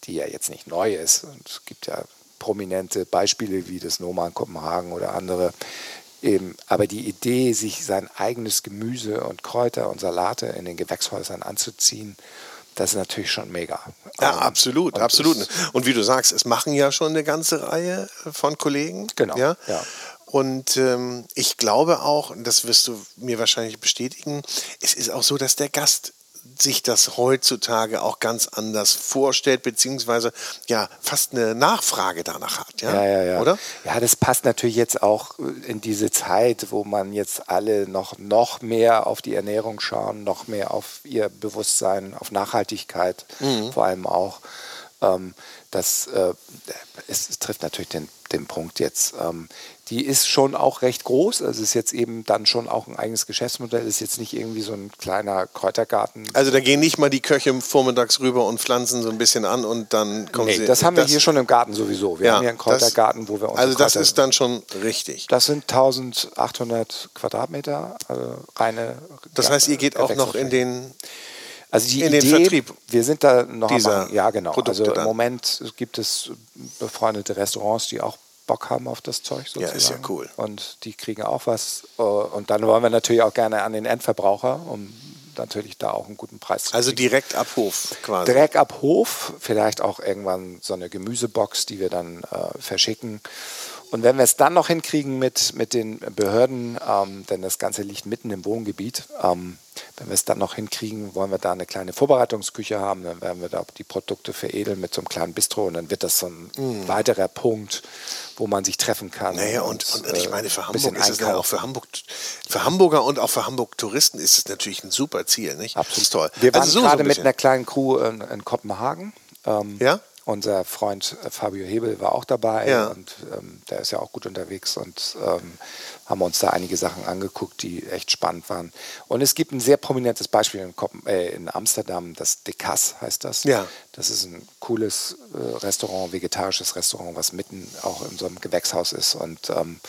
die ja jetzt nicht neu ist, und es gibt ja prominente Beispiele wie das Noma in Kopenhagen oder andere, Eben, aber die Idee, sich sein eigenes Gemüse und Kräuter und Salate in den Gewächshäusern anzuziehen, das ist natürlich schon mega. Ja, Ähm, absolut, und absolut. Und wie du sagst, es machen ja schon eine ganze Reihe von Kollegen. Genau, Ja. ja. Und ähm, ich glaube auch, und das wirst du mir wahrscheinlich bestätigen, es ist auch so, dass der Gast sich das heutzutage auch ganz anders vorstellt, beziehungsweise ja fast eine Nachfrage danach hat. Ja, Ja, ja, ja. Oder? Ja, das passt natürlich jetzt auch in diese Zeit, wo man jetzt alle noch, noch mehr auf die Ernährung schauen, noch mehr auf ihr Bewusstsein, auf Nachhaltigkeit vor allem auch. Ähm, das äh, es, es trifft natürlich den, den Punkt jetzt. Ähm, die ist schon auch recht groß. Also es ist jetzt eben dann schon auch ein eigenes Geschäftsmodell. Ist jetzt nicht irgendwie so ein kleiner Kräutergarten. Also da gehen nicht mal die Köche vormittags rüber und pflanzen so ein bisschen an und dann kommen Nee, sie. das haben wir hier schon im Garten sowieso. Wir ja, haben hier einen das- Kräutergarten, wo wir unsere Also das Kräuter- ist dann schon richtig. Das sind 1800 Quadratmeter also reine. Das heißt, ihr geht auch noch in den also die in den Idee, Vertrieb Wir sind da noch am dieser Machen. Ja, genau. Produkte also im dann. Moment gibt es befreundete Restaurants, die auch Bock haben auf das Zeug Ja, sozusagen. ist ja cool. Und die kriegen auch was. äh, Und dann wollen wir natürlich auch gerne an den Endverbraucher, um natürlich da auch einen guten Preis zu Also kriegen. direkt ab Hof quasi. Direkt ab Hof, vielleicht auch irgendwann so eine Gemüsebox, die wir dann äh, verschicken. Und wenn wir es dann noch hinkriegen mit, mit den Behörden, ähm, denn das Ganze liegt mitten im Wohngebiet, ähm, wenn wir es dann noch hinkriegen, wollen wir da eine kleine Vorbereitungsküche haben, dann werden wir da die Produkte veredeln mit so einem kleinen Bistro und dann wird das so ein weiterer Punkt, wo man sich treffen kann. Mm. Naja, und, und, ich äh, meine, für Hamburg ist es ja auch für Hamburg, für Hamburger und auch für Hamburg-Touristen ist es natürlich ein super Ziel, nicht? Absolut Das ist toll. Wir waren Also so- so ein gerade mit einer kleinen Crew in, in Kopenhagen. Ähm, Ja? Unser Freund äh, Fabio Hebel war auch dabei Ja. und ähm, der ist ja auch gut unterwegs und ähm, haben uns da einige Sachen angeguckt, die echt spannend waren. Und es gibt ein sehr prominentes Beispiel in, Kopen äh, in Amsterdam, das De Cas heißt das. Ja. Das ist ein cooles äh, Restaurant, vegetarisches Restaurant, was mitten auch in so einem Gewächshaus ist und ähm,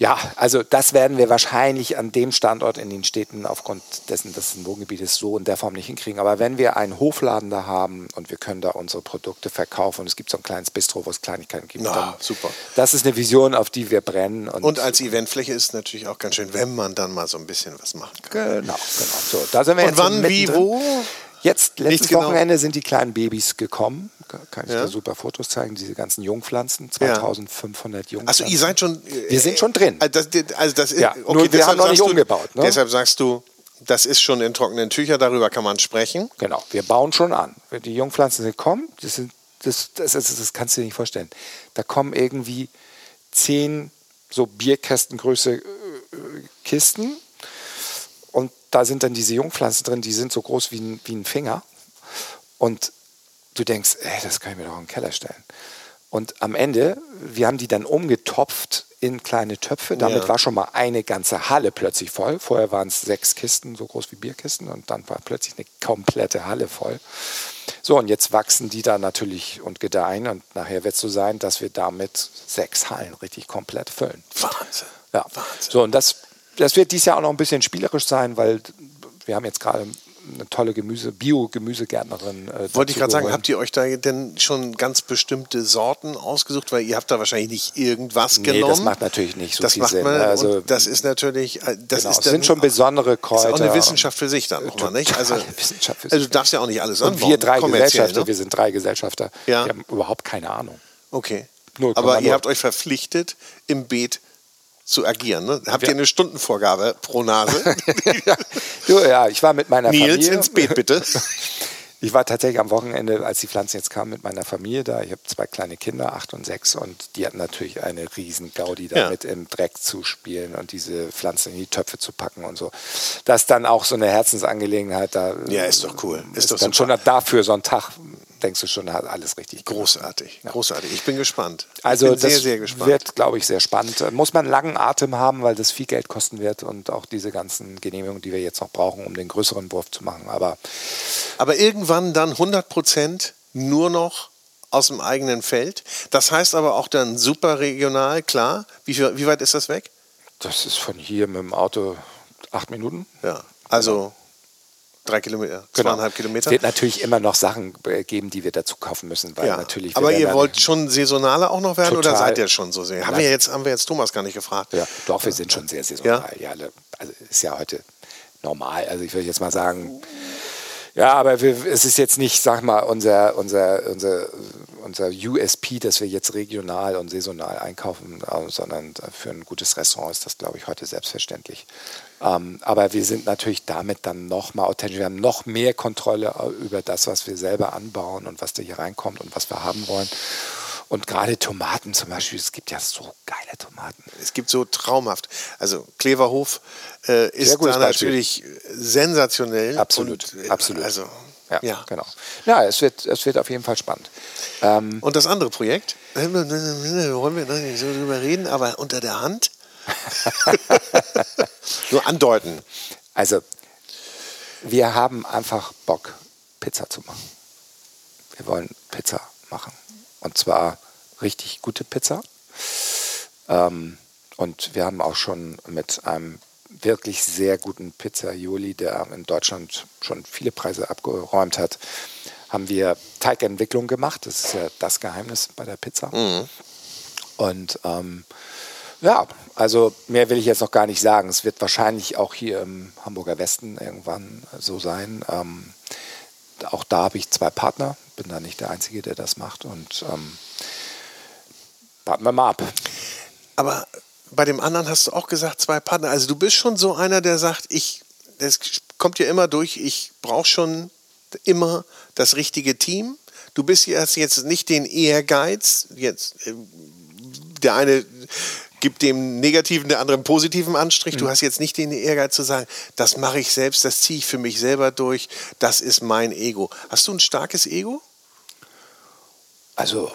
ja, also das werden wir wahrscheinlich an dem Standort in den Städten aufgrund dessen, dass es ein Wohngebiet ist, so in der Form nicht hinkriegen. Aber wenn wir einen Hofladen da haben und wir können da unsere Produkte verkaufen und es gibt so ein kleines Bistro, wo es Kleinigkeiten gibt, Na, dann super. Das ist eine Vision, auf die wir brennen. Und, Und als Eventfläche ist es natürlich auch ganz schön, wenn man dann mal so ein bisschen was machen kann. genau, genau. So, da sind wir Und jetzt wann, wie, wo? Jetzt, letztes genau. Wochenende sind die kleinen Babys gekommen. Ka- Kann ich Ja. dir super Fotos zeigen, diese ganzen Jungpflanzen, Ja. 2500 Jungpflanzen. Also ihr seid schon. äh, Wir sind schon drin. Also das, also das ist, Ja, okay, nur wir haben noch nicht du- umgebaut, ne? Deshalb sagst du, das ist schon in trockenen Tüchern, darüber kann man sprechen. Genau, wir bauen schon an. Die Jungpflanzen sind kommen, das, sind, das, das, das, das kannst du dir nicht vorstellen. Da kommen irgendwie zehn so Bierkästengröße äh, Kisten und da sind dann diese Jungpflanzen drin, die sind so groß wie ein, wie ein Finger. Und du denkst, ey, das kann ich mir doch in den Keller stellen. Und am Ende, wir haben die dann umgetopft in kleine Töpfe. Damit Ja. war schon mal eine ganze Halle plötzlich voll. Vorher waren es sechs Kisten, so groß wie Bierkisten. Und dann war plötzlich eine komplette Halle voll. So, und jetzt wachsen die da natürlich und gedeihen. Und nachher wird es so sein, dass wir damit sechs Hallen richtig komplett füllen. Wahnsinn. Ja. Wahnsinn. So, und das, das wird dieses Jahr auch noch ein bisschen spielerisch sein, weil wir haben jetzt gerade eine tolle Gemüse, Bio-Gemüsegärtnerin. Äh, Wollte ich gerade sagen, habt ihr euch da denn schon ganz bestimmte Sorten ausgesucht? Weil ihr habt da wahrscheinlich nicht irgendwas Nee, genommen. das macht natürlich nicht so das viel macht Sinn. Man, Also, und das ist natürlich, äh, das genau, ist dann sind schon besondere ist Kräuter. auch eine Wissenschaft für sich dann nochmal, nicht? Also, Wissenschaft für also du sich. darfst ja auch nicht alles Und anbauen. wir drei kommerziell, Gesellschafter, ne? wir sind drei Gesellschafter, Ja. wir haben überhaupt keine Ahnung. Okay. 0,0. Aber ihr habt euch verpflichtet, im Beet zu agieren. Ne? Habt ihr eine Stundenvorgabe pro Nase? du, ja, ich war mit meiner Nils, Familie. ins Beet bitte. ich war tatsächlich am Wochenende, als die Pflanzen jetzt kamen, mit meiner Familie da. Ich habe zwei kleine Kinder, acht und sechs, und die hatten natürlich eine riesen Gaudi damit ja. im Dreck zu spielen und diese Pflanzen in die Töpfe zu packen und so. Das ist dann auch so eine Herzensangelegenheit. Da ja, ist doch cool. Ist, ist doch dann super. schon dafür so ein Tag denkst du schon, alles richtig. Großartig, ja. großartig. Ich bin gespannt. Also bin das sehr, sehr gespannt. wird, glaube ich, sehr spannend. Muss man langen Atem haben, weil das viel Geld kosten wird und auch diese ganzen Genehmigungen, die wir jetzt noch brauchen, um den größeren Wurf zu machen. Aber, Aber irgendwann dann 100 Prozent nur noch aus dem eigenen Feld. Das heißt aber auch dann super regional, klar. Wie, wie weit ist das weg? Das ist von hier mit dem Auto acht Minuten. Ja, also Drei Kilometer, genau. zweieinhalb Kilometer. Es wird natürlich immer noch Sachen äh, geben, die wir dazu kaufen müssen, weil ja. natürlich. Aber ihr wollt schon saisonaler auch noch werden oder seid ihr schon so sehr? Haben wir jetzt, haben wir jetzt Thomas gar nicht gefragt. Ja, doch, wir sind schon sehr saisonal. Ja, ja also ist ja heute normal. Also ich würde jetzt mal sagen, ja, aber wir, es ist jetzt nicht, sag mal, unser, unser, unser, unser USP, dass wir jetzt regional und saisonal einkaufen, äh, sondern für ein gutes Restaurant ist das, glaube ich, heute selbstverständlich. Ähm, aber wir sind natürlich damit dann noch mal authentisch. Wir haben noch mehr Kontrolle äh, über das, was wir selber anbauen und was da hier reinkommt und was wir haben wollen. Und gerade Tomaten zum Beispiel, es gibt ja so geile Tomaten. Es gibt so traumhaft. Also Kleverhof äh, ist da natürlich sensationell. Absolut, und, äh, absolut. Also, ja, ja, genau. Ja, es wird, es wird auf jeden Fall spannend. Ähm, und das andere Projekt, wollen wir nicht so drüber reden, aber unter der Hand? Nur andeuten. Also, wir haben einfach Bock, Pizza zu machen. Wir wollen Pizza machen. Und zwar richtig gute Pizza. Ähm, und wir haben auch schon mit einem wirklich sehr guten Pizzaioli, der in Deutschland schon viele Preise abgeräumt hat, haben wir Teigentwicklung gemacht. Das ist ja das Geheimnis bei der Pizza. Mhm. Und ähm, ja, also mehr will ich jetzt noch gar nicht sagen. Es wird wahrscheinlich auch hier im Hamburger Westen irgendwann so sein. Ähm, auch da habe ich zwei Partner, bin da nicht der Einzige, der das macht und ähm, warten wir mal ab. Aber bei dem anderen hast du auch gesagt, zwei Partner. Also du bist schon so einer, der sagt, ich, das kommt ja immer durch, ich brauche schon immer das richtige Team. Du bist jetzt nicht den Ehrgeiz, jetzt äh, der eine gibt dem negativen, der andere einen positiven Anstrich. Mhm. Du hast jetzt nicht den Ehrgeiz zu sagen, das mache ich selbst, das ziehe ich für mich selber durch, das ist mein Ego. Hast du ein starkes Ego? Also,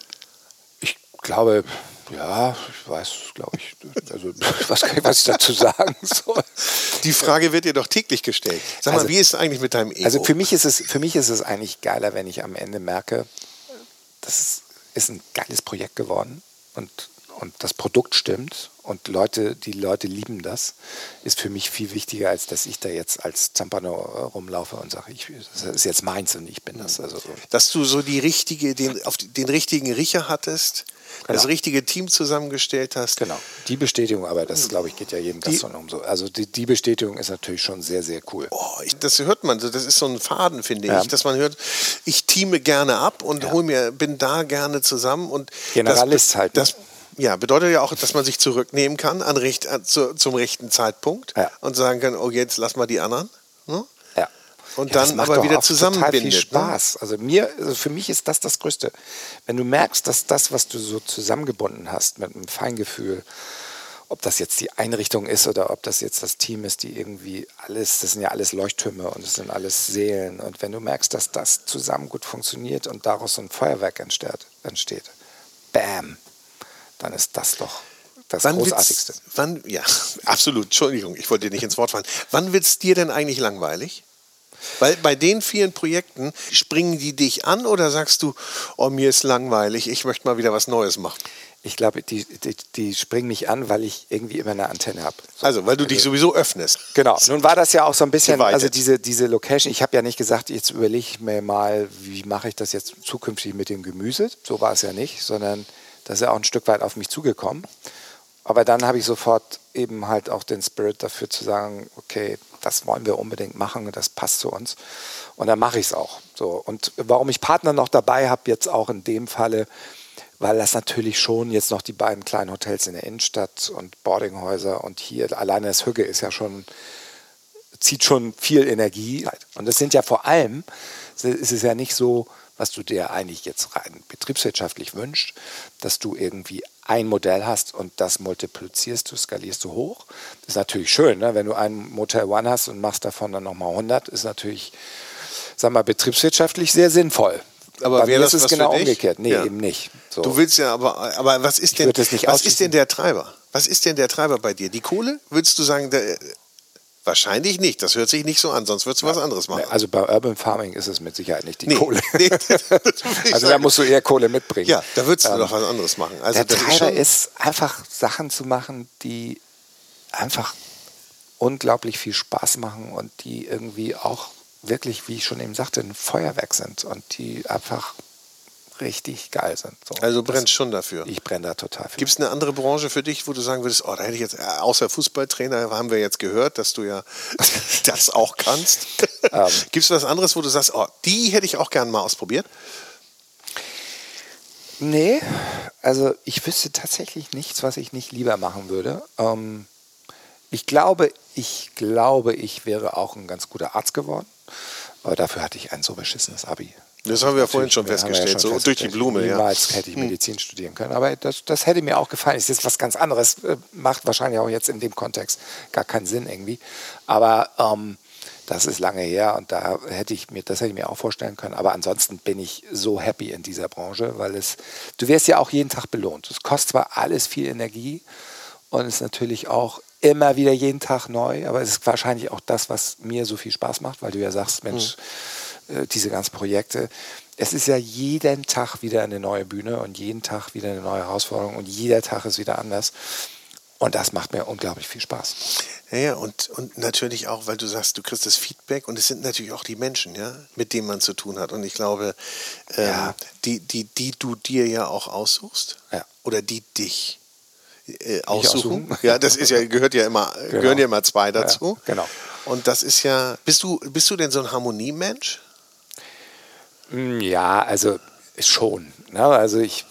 ich glaube, ja, ich weiß, glaube ich, also was kann ich, was ich dazu sagen soll. Die Frage wird dir doch täglich gestellt. Sag mal, also, wie ist es eigentlich mit deinem Ego? Also für mich ist es, für mich ist es eigentlich geiler, wenn ich am Ende merke, das ist ein geiles Projekt geworden und und das Produkt stimmt und Leute, die Leute lieben das, ist für mich viel wichtiger, als dass ich da jetzt als Zampano rumlaufe und sage, ich, das ist jetzt meins und ich bin das. Also so. Dass du so die richtige, den, auf den richtigen Riecher hattest, genau. das richtige Team zusammengestellt hast. Genau, die Bestätigung, aber das, glaube ich, geht ja jedem Gastronom so. Also die, die, Bestätigung ist natürlich schon sehr, sehr cool. Oh, ich, das hört man, das ist so ein Faden, finde ja. ich, dass man hört, ich teame gerne ab und ja. hol mir, bin da gerne zusammen. Und Generalist das, halt. Ne? Das, ja, bedeutet ja auch, dass man sich zurücknehmen kann an recht, an, zu, zum rechten Zeitpunkt ja. und sagen kann, oh jetzt lass mal die anderen. Ne? Ja. Und ja, dann aber wieder zusammenbindet. Total viel Spaß. Ne? Also mir, also für mich ist das das Größte. Wenn du merkst, dass das, was du so zusammengebunden hast mit einem Feingefühl, ob das jetzt die Einrichtung ist oder ob das jetzt das Team ist, die irgendwie alles, das sind ja alles Leuchttürme und das sind alles Seelen. Und wenn du merkst, dass das zusammen gut funktioniert und daraus so ein Feuerwerk entsteht, entsteht bam, dann ist das doch das wann Großartigste. Wann, ja, absolut. Entschuldigung, ich wollte dir nicht ins Wort fallen. Wann wird es dir denn eigentlich langweilig? Weil bei den vielen Projekten springen die dich an oder sagst du, oh, mir ist langweilig, ich möchte mal wieder was Neues machen? Ich glaube, die, die, die, springen mich an, weil ich irgendwie immer eine Antenne habe. So. Also, weil du dich sowieso öffnest. Genau. Nun war das ja auch so ein bisschen, also diese, diese Location, ich habe ja nicht gesagt, jetzt überlege ich mir mal, wie mache ich das jetzt zukünftig mit dem Gemüse. So war es ja nicht, sondern das ist ja auch ein Stück weit auf mich zugekommen. Aber dann habe ich sofort eben halt auch den Spirit dafür zu sagen, okay, das wollen wir unbedingt machen, das passt zu uns. Und dann mache ich es auch. So. Und warum ich Partner noch dabei habe, jetzt auch in dem Falle, weil das natürlich schon jetzt noch die beiden kleinen Hotels in der Innenstadt und Boardinghäuser und hier alleine das Hügge ist ja schon zieht schon viel Energie. Und das sind ja vor allem, es ist ja nicht so, was du dir eigentlich jetzt rein betriebswirtschaftlich wünschst, dass du irgendwie ein Modell hast und das multiplizierst du, skalierst du hoch. Das ist natürlich schön, ne? wenn du ein Motel One hast und machst davon dann nochmal 100, ist natürlich, sag mal, betriebswirtschaftlich sehr sinnvoll. Aber wäre das ist was genau umgekehrt. Nee, Ja. eben nicht. So. Du willst ja aber, aber was ist denn, was ist denn der Treiber? Was ist denn der Treiber bei dir? Die Kohle? Würdest du sagen, der, wahrscheinlich nicht. Das hört sich nicht so an, sonst würdest du was anderes machen. also bei Urban Farming ist es mit Sicherheit nicht die Nee. Kohle. Nee, also da musst du eher Kohle mitbringen. ja, da würdest du Ähm, doch was anderes machen. Also der das Treiber ist ist einfach Sachen zu machen, die einfach unglaublich viel Spaß machen und die irgendwie auch wirklich, wie ich schon eben sagte, ein Feuerwerk sind und die einfach richtig geil sind. So, also du das- brennst schon dafür. Ich brenne da total viel. Gibt es eine andere Branche für dich, wo du sagen würdest, oh, da hätte ich jetzt, äh, außer Fußballtrainer haben wir jetzt gehört, dass du ja das auch kannst. Ähm. Gibt es was anderes, wo du sagst, oh, die hätte ich auch gern mal ausprobiert? Nee, also ich wüsste tatsächlich nichts, was ich nicht lieber machen würde. Ähm, ich glaube, ich glaube, ich wäre auch ein ganz guter Arzt geworden. Aber dafür hatte ich ein so beschissenes Abi. Das haben wir ja vorhin schon festgestellt, ja schon so durch die Blume. Ja. Hm. Niemals hätte ich Medizin studieren können. Aber das, das hätte mir auch gefallen. Es ist was ganz anderes. Äh, Macht wahrscheinlich auch jetzt in dem Kontext gar keinen Sinn irgendwie. Aber ähm, das ist lange her und da hätte ich mir, das hätte ich mir auch vorstellen können. Aber ansonsten bin ich so happy in dieser Branche, weil es, du wirst ja auch jeden Tag belohnt. Es kostet zwar alles viel Energie und ist natürlich auch immer wieder jeden Tag neu, aber es ist wahrscheinlich auch das, was mir so viel Spaß macht, weil du ja sagst, Mensch, äh, diese ganzen Projekte. Es ist ja jeden Tag wieder eine neue Bühne und jeden Tag wieder eine neue Herausforderung und jeder Tag ist wieder anders. Und das macht mir unglaublich viel Spaß. Ja, ja, und, und natürlich auch, weil du sagst, du kriegst das Feedback und es sind natürlich auch die Menschen, ja, mit denen man zu tun hat. Und ich glaube, ähm, Ja. die, die, die du dir ja auch aussuchst Ja. oder die dich äh, aussuchen. aussuchen. Ja, das ist ja, gehört ja immer, gehören ja immer zwei dazu. Ja, genau. Und das ist ja, bist du, bist du denn so ein Harmoniemensch? Mm, Ja, also schon. Ne? Also ich,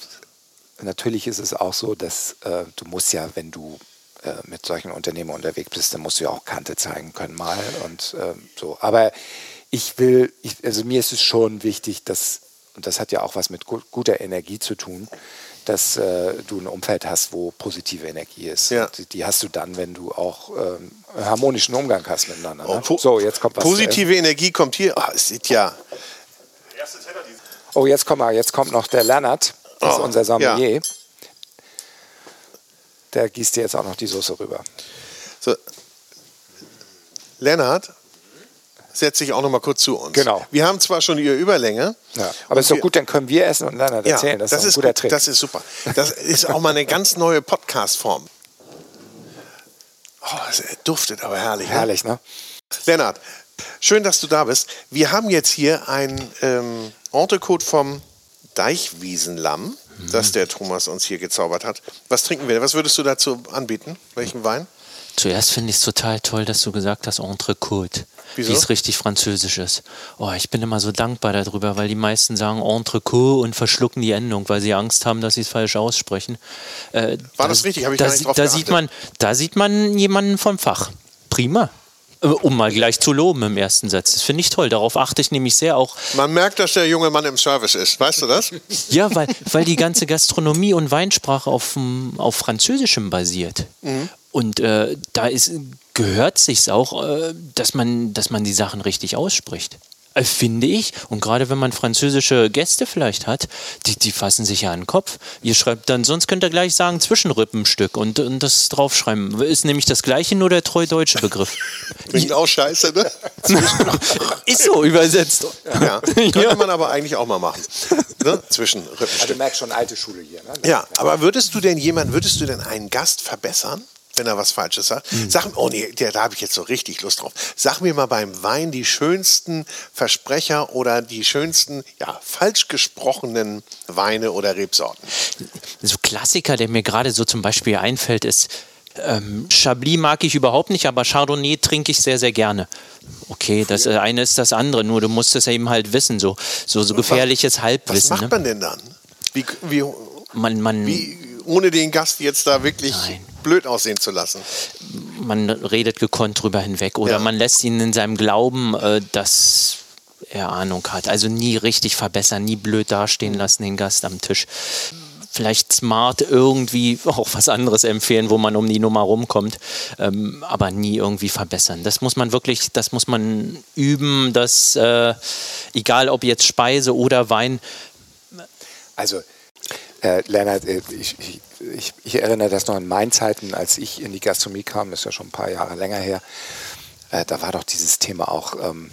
natürlich ist es auch so, dass äh, du musst ja, wenn du äh, mit solchen Unternehmen unterwegs bist, dann musst du ja auch Kante zeigen können mal und ähm, so. Aber ich will, ich, also mir ist es schon wichtig, dass, und das hat ja auch was mit gu guter Energie zu tun, dass äh, du ein Umfeld hast, wo positive Energie ist. Ja. Die, die hast du dann, wenn du auch ähm, harmonischen Umgang hast miteinander. Ne? Oh, so, jetzt kommt was. Positive Energie kommt hier. Ah, es sieht ja. Oh, jetzt kommt mal, jetzt kommt noch der Lennart, das ist Oh, unser Sommelier. Der gießt dir jetzt auch noch die Soße rüber. So. Lennart, setz dich auch noch mal kurz zu uns. Genau. Wir haben zwar schon ihre Überlänge. Ja. Aber ist doch gut, dann können wir essen und Lennart erzählen. das, ist doch ein guter gut, Trick. Das ist super. Das ist auch mal eine ganz neue Podcast-Form. Oh, es duftet aber herrlich. Ne? Herrlich, ne? Lennart, schön, dass du da bist. Wir haben jetzt hier ein ähm, Entrecote vom Deichwiesenlamm, das der Thomas uns hier gezaubert hat. Was trinken wir? Was würdest du dazu anbieten? Welchen Wein? Zuerst finde ich es total toll, dass du gesagt hast Entrecote. Wieso? Wie es richtig französisch ist. Oh, ich bin immer so dankbar darüber, weil die meisten sagen Entrecote und verschlucken die Endung, weil sie Angst haben, dass sie es falsch aussprechen. Äh, War da- das richtig? Hab ich da, gar nicht drauf da geachtet. sieht man, Da sieht man jemanden vom Fach. Prima. Äh, Um mal gleich zu loben im ersten Satz. Das finde ich toll. Darauf achte ich nämlich sehr auch. Man merkt, dass der junge Mann im Service ist. Weißt du das? Ja, weil, weil die ganze Gastronomie und Weinsprache auf, auf Französischem basiert. Und äh, da ist, gehört sich auch, äh, dass, man, dass man die Sachen richtig ausspricht. Äh, Finde ich. Und gerade wenn man französische Gäste vielleicht hat, die, die fassen sich ja an den Kopf. Ihr schreibt dann, sonst könnt ihr gleich sagen Zwischenrippenstück und, und das draufschreiben. Ist nämlich das gleiche, nur der treu deutsche Begriff. Klingt auch scheiße, ne? Ist so übersetzt. Ja. Könnte man aber eigentlich auch mal machen. Ne? Zwischen Also, du merkst schon alte Schule hier. Ne? Ja, aber würdest du denn jemand, würdest du denn einen Gast verbessern? Wenn er was Falsches sagt. Sag, oh nee, der, da habe ich jetzt so richtig Lust drauf. Sag mir mal beim Wein die schönsten Versprecher oder die schönsten, ja, falsch gesprochenen Weine oder Rebsorten. so Klassiker, der mir gerade so zum Beispiel einfällt, ist ähm, Chablis mag ich überhaupt nicht, aber Chardonnay trinke ich sehr, sehr gerne. Okay, das eine ist das andere, nur du musst es eben halt wissen, so, so, so gefährliches Was Halbwissen. macht ne? man denn dann? Wie, wie, man, man, wie, ohne den Gast jetzt da wirklich. Nein. Blöd aussehen zu lassen. Man redet gekonnt drüber hinweg oder Ja. man lässt ihn in seinem Glauben, äh, dass er Ahnung hat. Also nie richtig verbessern, nie blöd dastehen lassen, den Gast am Tisch. Vielleicht smart irgendwie auch was anderes empfehlen, wo man um die Nummer rumkommt, ähm, aber nie irgendwie verbessern. Das muss man wirklich, das muss man üben, dass äh, egal ob jetzt Speise oder Wein, Also, äh, Lennart, äh, ich, ich, ich, ich erinnere das noch an meinen Zeiten, als ich in die Gastronomie kam, das ist ja schon ein paar Jahre länger her. Äh, da war doch dieses Thema auch, ähm,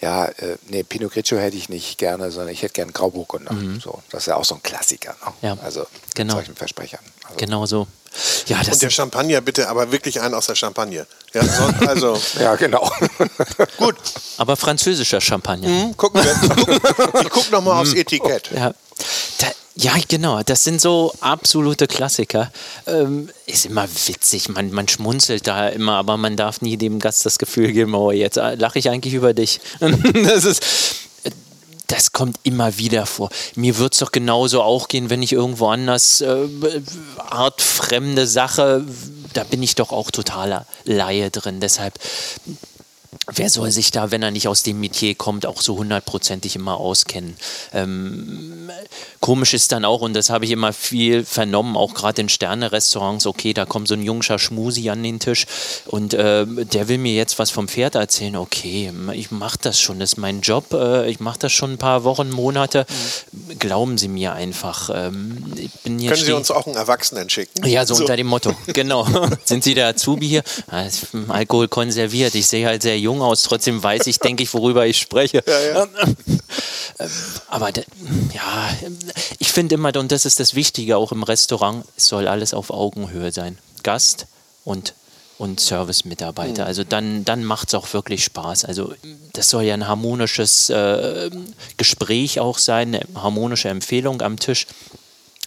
ja, äh, nee, Pinot Grigio hätte ich nicht gerne, sondern ich hätte gerne Grauburgunder. So, das ist ja auch so ein Klassiker. Ne? Ja, also, genau. mit solchen Versprechern. Also, genau so. Ja, das Und der Champagner bitte, aber wirklich einen aus der Champagne. Ja, so, also Ja, genau. gut. aber französischer Champagner. Hm, gucken wir. Ich guck noch mal aufs Etikett. Ja. Da, ja, genau. Das sind so absolute Klassiker. Ähm, ist immer witzig. Man, man schmunzelt da immer, aber man darf nie dem Gast das Gefühl geben, oh, jetzt lache ich eigentlich über dich. das ist. Das kommt immer wieder vor. Mir wird es doch genauso auch gehen, wenn ich irgendwo anders äh, artfremde Sache, da bin ich doch auch totaler Laie drin. Deshalb wer soll sich da, wenn er nicht aus dem Metier kommt, auch so hundertprozentig immer auskennen? Ähm, komisch ist dann auch, und das habe ich immer viel vernommen, auch gerade in Sterne-Restaurants, okay, da kommt so ein jungscher Schmusi an den Tisch und äh, der will mir jetzt was vom Pferd erzählen. Okay, ich mache das schon, das ist mein Job, äh, ich mache das schon ein paar Wochen, Monate. Glauben Sie mir einfach. Ähm, Können Sie uns auch einen Erwachsenen schicken? ja, so, unter dem Motto. Genau. Sind Sie der Azubi hier? Ah, Alkohol konserviert. Ich sehe halt sehr jung aus. Trotzdem weiß ich, denke ich, worüber ich spreche. Ähm, Aber da- ja, ich finde immer, und das ist das Wichtige auch im Restaurant, es soll alles auf Augenhöhe sein. Gast und und Service-Mitarbeiter. Also dann, dann macht es auch wirklich Spaß. Also das soll ja ein harmonisches äh, Gespräch auch sein, eine harmonische Empfehlung am Tisch.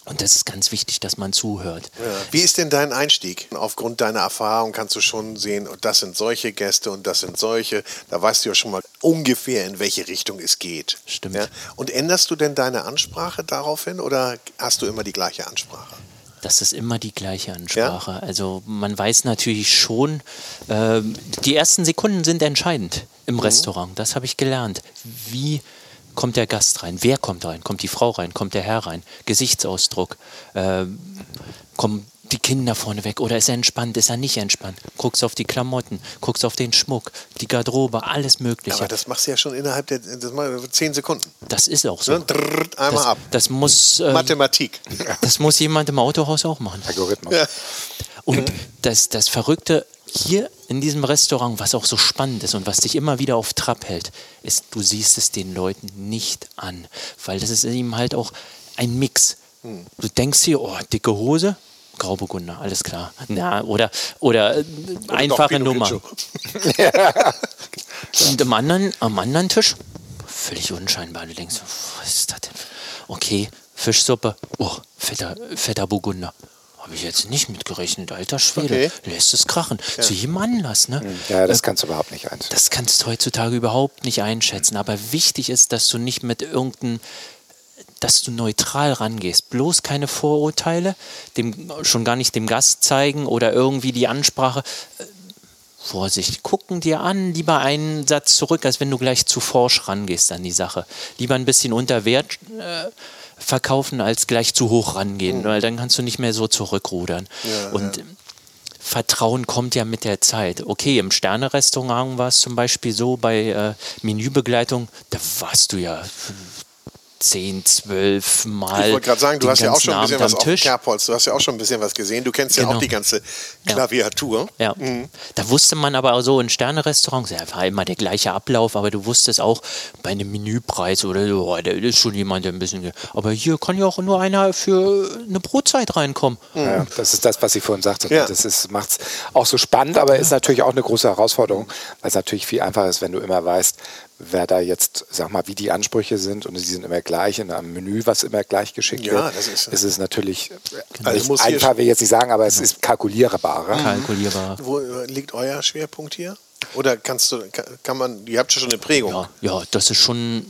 Und das ist ganz wichtig, dass man zuhört. Ja. Wie ist denn dein Einstieg? Aufgrund deiner Erfahrung kannst du schon sehen, und das sind solche Gäste und das sind solche. Da weißt du ja schon mal ungefähr, in welche Richtung es geht. Stimmt. Ja? Und änderst du denn deine Ansprache daraufhin oder hast du immer die gleiche Ansprache? Das ist immer die gleiche Ansprache. Also man weiß natürlich schon, ähm, die ersten Sekunden sind entscheidend im Restaurant. Das habe ich gelernt. Wie kommt der Gast rein? Wer kommt rein? Kommt die Frau rein? Kommt der Herr rein? Gesichtsausdruck. Ähm, kommen die Kinder vorne weg oder ist er entspannt? Ist er nicht entspannt? Guckst auf die Klamotten, guckst auf den Schmuck, die Garderobe, alles Mögliche. Aber das machst du ja schon innerhalb der das mal zehn Sekunden. das ist auch so. Ne? Drrrt, einmal Das, ab. das muss ähm, Mathematik. das muss jemand im Autohaus auch machen. Algorithmus. Ja. Und das, das Verrückte hier in diesem Restaurant, was auch so spannend ist und was dich immer wieder auf Trab hält, ist, du siehst es den Leuten nicht an. Weil das ist eben halt auch ein Mix. Du denkst hier, oh, dicke Hose, Grauburgunder, alles klar. Na, oder oder, äh, einfache Nummer. Und am anderen, am anderen Tisch, völlig unscheinbar. Du denkst, was ist das denn? Okay, Fischsuppe, oh, fetter, fetter Burgunder. Habe ich jetzt nicht mitgerechnet, alter Schwede. Okay. Lässt es krachen. Zu jedem Anlass, ne? Ja, das Äh, kannst du überhaupt nicht einschätzen. das kannst du heutzutage überhaupt nicht einschätzen. Aber wichtig ist, dass du nicht mit irgendeinem, dass du neutral rangehst. Bloß keine Vorurteile, dem, schon gar nicht dem Gast zeigen oder irgendwie die Ansprache. Äh, Vorsicht, gucken dir an, lieber einen Satz zurück, als wenn du gleich zu forsch rangehst an die Sache. Lieber ein bisschen unter Wert äh, verkaufen, als gleich zu hoch rangehen, weil dann kannst du nicht mehr so zurückrudern. Und Vertrauen kommt ja mit der Zeit. Okay, im Sterne-Restaurant war es zum Beispiel so, bei äh, Menübegleitung, da warst du ja 10, 12 Mal. Ich wollte gerade sagen, du hast ja auch schon ein bisschen Abend was am auf Tisch. Kerbholz, du hast ja auch schon ein bisschen was gesehen. Du kennst ja Genau. auch die ganze Ja. Klaviatur. Ja. Da wusste man aber auch so in Sterne-Restaurants, ja, war immer der gleiche Ablauf, aber du wusstest auch bei einem Menüpreis oder so, oh, da ist schon jemand, der ein bisschen. Aber hier kann ja auch nur einer für eine Brotzeit reinkommen. Ja, das ist das, was ich vorhin sagte. Ja. Das macht es auch so spannend, aber ist natürlich auch eine große Herausforderung, weil es natürlich viel einfacher ist, wenn du immer weißt, wer da jetzt, sag mal, wie die Ansprüche sind und die sind immer gleich in einem Menü, was immer gleich geschickt Ja, wird. das ist- ist es natürlich Also nicht muss hier einfach, will ich jetzt nicht sagen, aber es ist kalkulierbarer. Kalkulierbar. Wo äh, liegt euer Schwerpunkt hier? Oder kannst du, kann, man, ihr habt ja schon eine Prägung. Ja, ja, das ist schon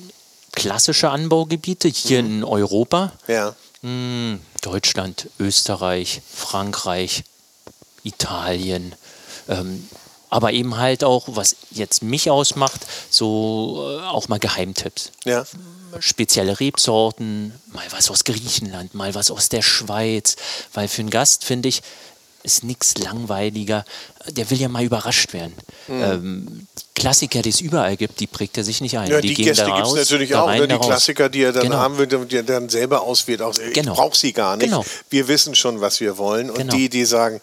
klassische Anbaugebiete hier in Europa. Ja. Hm, Deutschland, Österreich, Frankreich, Italien. Ähm, aber eben halt auch, was jetzt mich ausmacht, so äh, auch mal Geheimtipps. Ja. Spezielle Rebsorten, mal was aus Griechenland, mal was aus der Schweiz. Weil für einen Gast, finde ich, ist nichts langweiliger. Der will ja mal überrascht werden. Mhm. Ähm, Klassiker, die es überall gibt, die prägt er sich nicht ein. Ja, die, die, Gäste gibt es natürlich auch, rein, ne? die. Klassiker, die er dann Genau. haben will, die er dann selber auswählt. Auch, Genau. Ich brauche sie gar nicht. Genau. Wir wissen schon, was wir wollen. Und Genau. die, die sagen,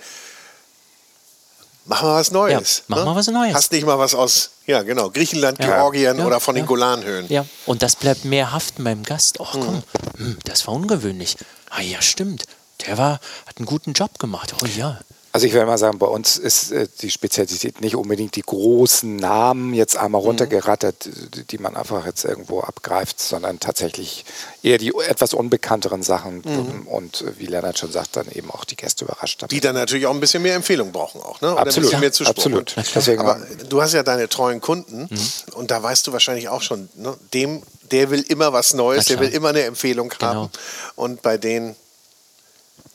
machen wir was Neues. Ja, machen wir was Neues. Hast nicht mal was aus, ja genau, Griechenland, Ja. Georgien Ja, oder von den. Golanhöhen. Ja, und das bleibt mehr haften beim Gast. Ach komm, Mhm. hm, das war ungewöhnlich. Ah ja, stimmt. Der war, hat einen guten Job gemacht. Oh ja. Also ich würde mal sagen, bei uns ist äh, die Spezialität nicht unbedingt die großen Namen jetzt einmal Mhm. runtergerattert, die, die man einfach jetzt irgendwo abgreift, sondern tatsächlich eher die etwas unbekannteren Sachen Mhm. und äh, wie Lennart schon sagt, dann eben auch die Gäste überrascht damit. Die dann natürlich auch ein bisschen mehr Empfehlung brauchen auch, ne? Oder ein Absolut, bisschen mehr Zuspruch. absolut. Deswegen Aber haben- du hast ja deine treuen Kunden Mhm. und da weißt du wahrscheinlich auch schon, ne? dem, der will immer was Neues, der will immer eine Empfehlung Genau. haben. Und bei denen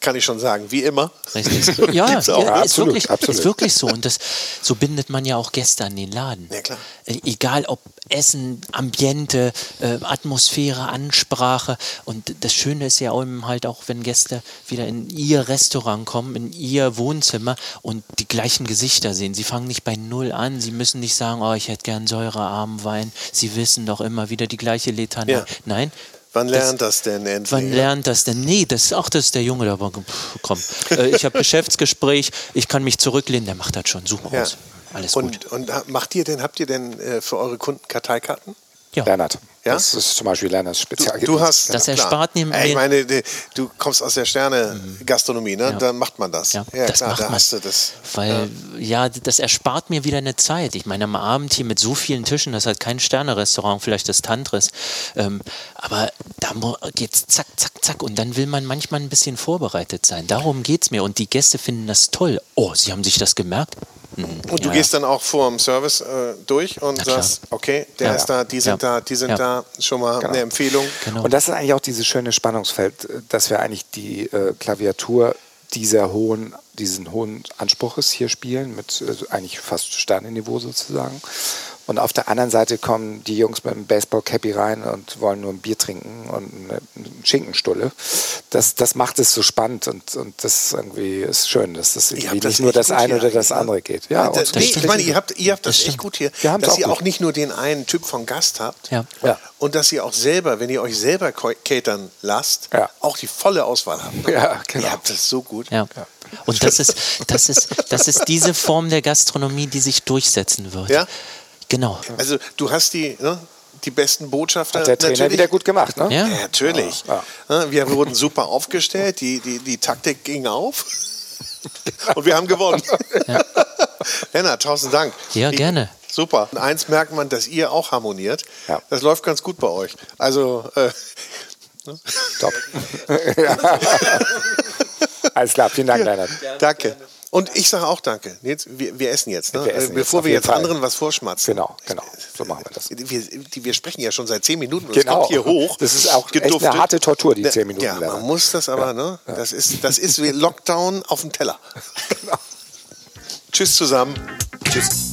kann ich schon sagen, wie immer. Richtig. Ja, auch. ja ist, wirklich, absolut. ist wirklich so. Und das, so bindet man ja auch Gäste an den Laden. Ja, klar. Äh, Egal ob Essen, Ambiente, äh, Atmosphäre, Ansprache. Und das Schöne ist ja eben halt auch, wenn Gäste wieder in ihr Restaurant kommen, in ihr Wohnzimmer und die gleichen Gesichter sehen. Sie fangen nicht bei Null an. Sie müssen nicht sagen, oh, ich hätte gern säurearmen Wein. Sie wissen doch immer wieder die gleiche Litanei. Ja. Nein. Wann Das- lernt das denn endlich? Wann lernt das denn? Nee, das ist auch das ist der Junge da. Pff, Komm, äh, ich habe Geschäftsgespräch, ich kann mich zurücklehnen, der macht das schon. Such mal Ja. raus. Alles gut. und, und ha- macht ihr denn, habt ihr denn äh, für eure Kunden Karteikarten? Ja. Lennart, Ja? das ist zum Beispiel Lennarts Spezialgebiet. Du hast Das erspart mir- Äh, Ich meine, du kommst aus der Sterne-Gastronomie, ne? Ja. Da macht man das. Ja, Ja, das klar, macht da man. hast du das. Weil, ja. das erspart mir wieder eine Zeit. Ich meine, am Abend hier mit so vielen Tischen, das ist halt kein Sterne-Restaurant, vielleicht das Tantris. Ähm, aber da mu- geht's zack, zack, zack. Und dann will man manchmal ein bisschen vorbereitet sein. Darum geht es mir. Und die Gäste finden das toll. Oh, sie haben sich das gemerkt? Mhm. Und du Ja, gehst dann auch vor dem Service äh, durch und sagst, okay, der Ja. ist da, die sind Ja. da, die sind Ja. da, schon mal Genau. eine Empfehlung. Genau. Und das ist eigentlich auch dieses schöne Spannungsfeld, dass wir eigentlich die äh, Klaviatur dieser hohen, diesen hohen Anspruches hier spielen, mit äh, eigentlich fast Sternenniveau sozusagen. Und auf der anderen Seite kommen die Jungs mit einem Baseball-Cappy rein und wollen nur ein Bier trinken und eine, Schinkenstulle. Das, das macht es so spannend und, und das irgendwie ist schön, dass das irgendwie das nicht nur das eine oder das andere geht. Ja, das, uns nee, geht's ich meine, ihr habt, ihr habt das, Das echt gut hier, dass auch ihr gut. auch nicht nur den einen Typ von Gast habt Ja. Ja. und dass ihr auch selber, wenn ihr euch selber catern lasst, Ja. auch die volle Auswahl habt. Ja, genau. Ihr habt das so gut. Ja. Und das ist, das, ist, das ist diese Form der Gastronomie, die sich durchsetzen wird. Ja? Genau. Also du hast die, ne, die besten Botschafter. Hat der Trainer natürlich. wieder gut gemacht, ne? Ja. Ja, natürlich. Ja. Ne, Wir wurden super aufgestellt, die, die, die Taktik ging auf und wir haben gewonnen. Lennart, tausend Dank. Ja, Ich- gerne. Super. Und eins merkt man, dass ihr auch harmoniert. Ja. Das läuft ganz gut bei euch. Also, äh, Top. Alles klar, vielen Dank, Lennart. danke. Und ich sage auch danke. Jetzt, wir, wir essen jetzt, ne? Wir essen Äh, bevor jetzt, wir jetzt Fall. anderen was vorschmatzen. Genau, genau. So machen wir das. Wir, die, wir sprechen ja schon seit zehn Minuten und Genau. es kommt hier hoch. Das ist auch echt eine harte Tortur, die zehn Minuten Ja, man Lennart. muss das aber, ne? Das ist, das ist wie Lockdown auf dem Teller. Genau. Tschüss zusammen. Tschüss.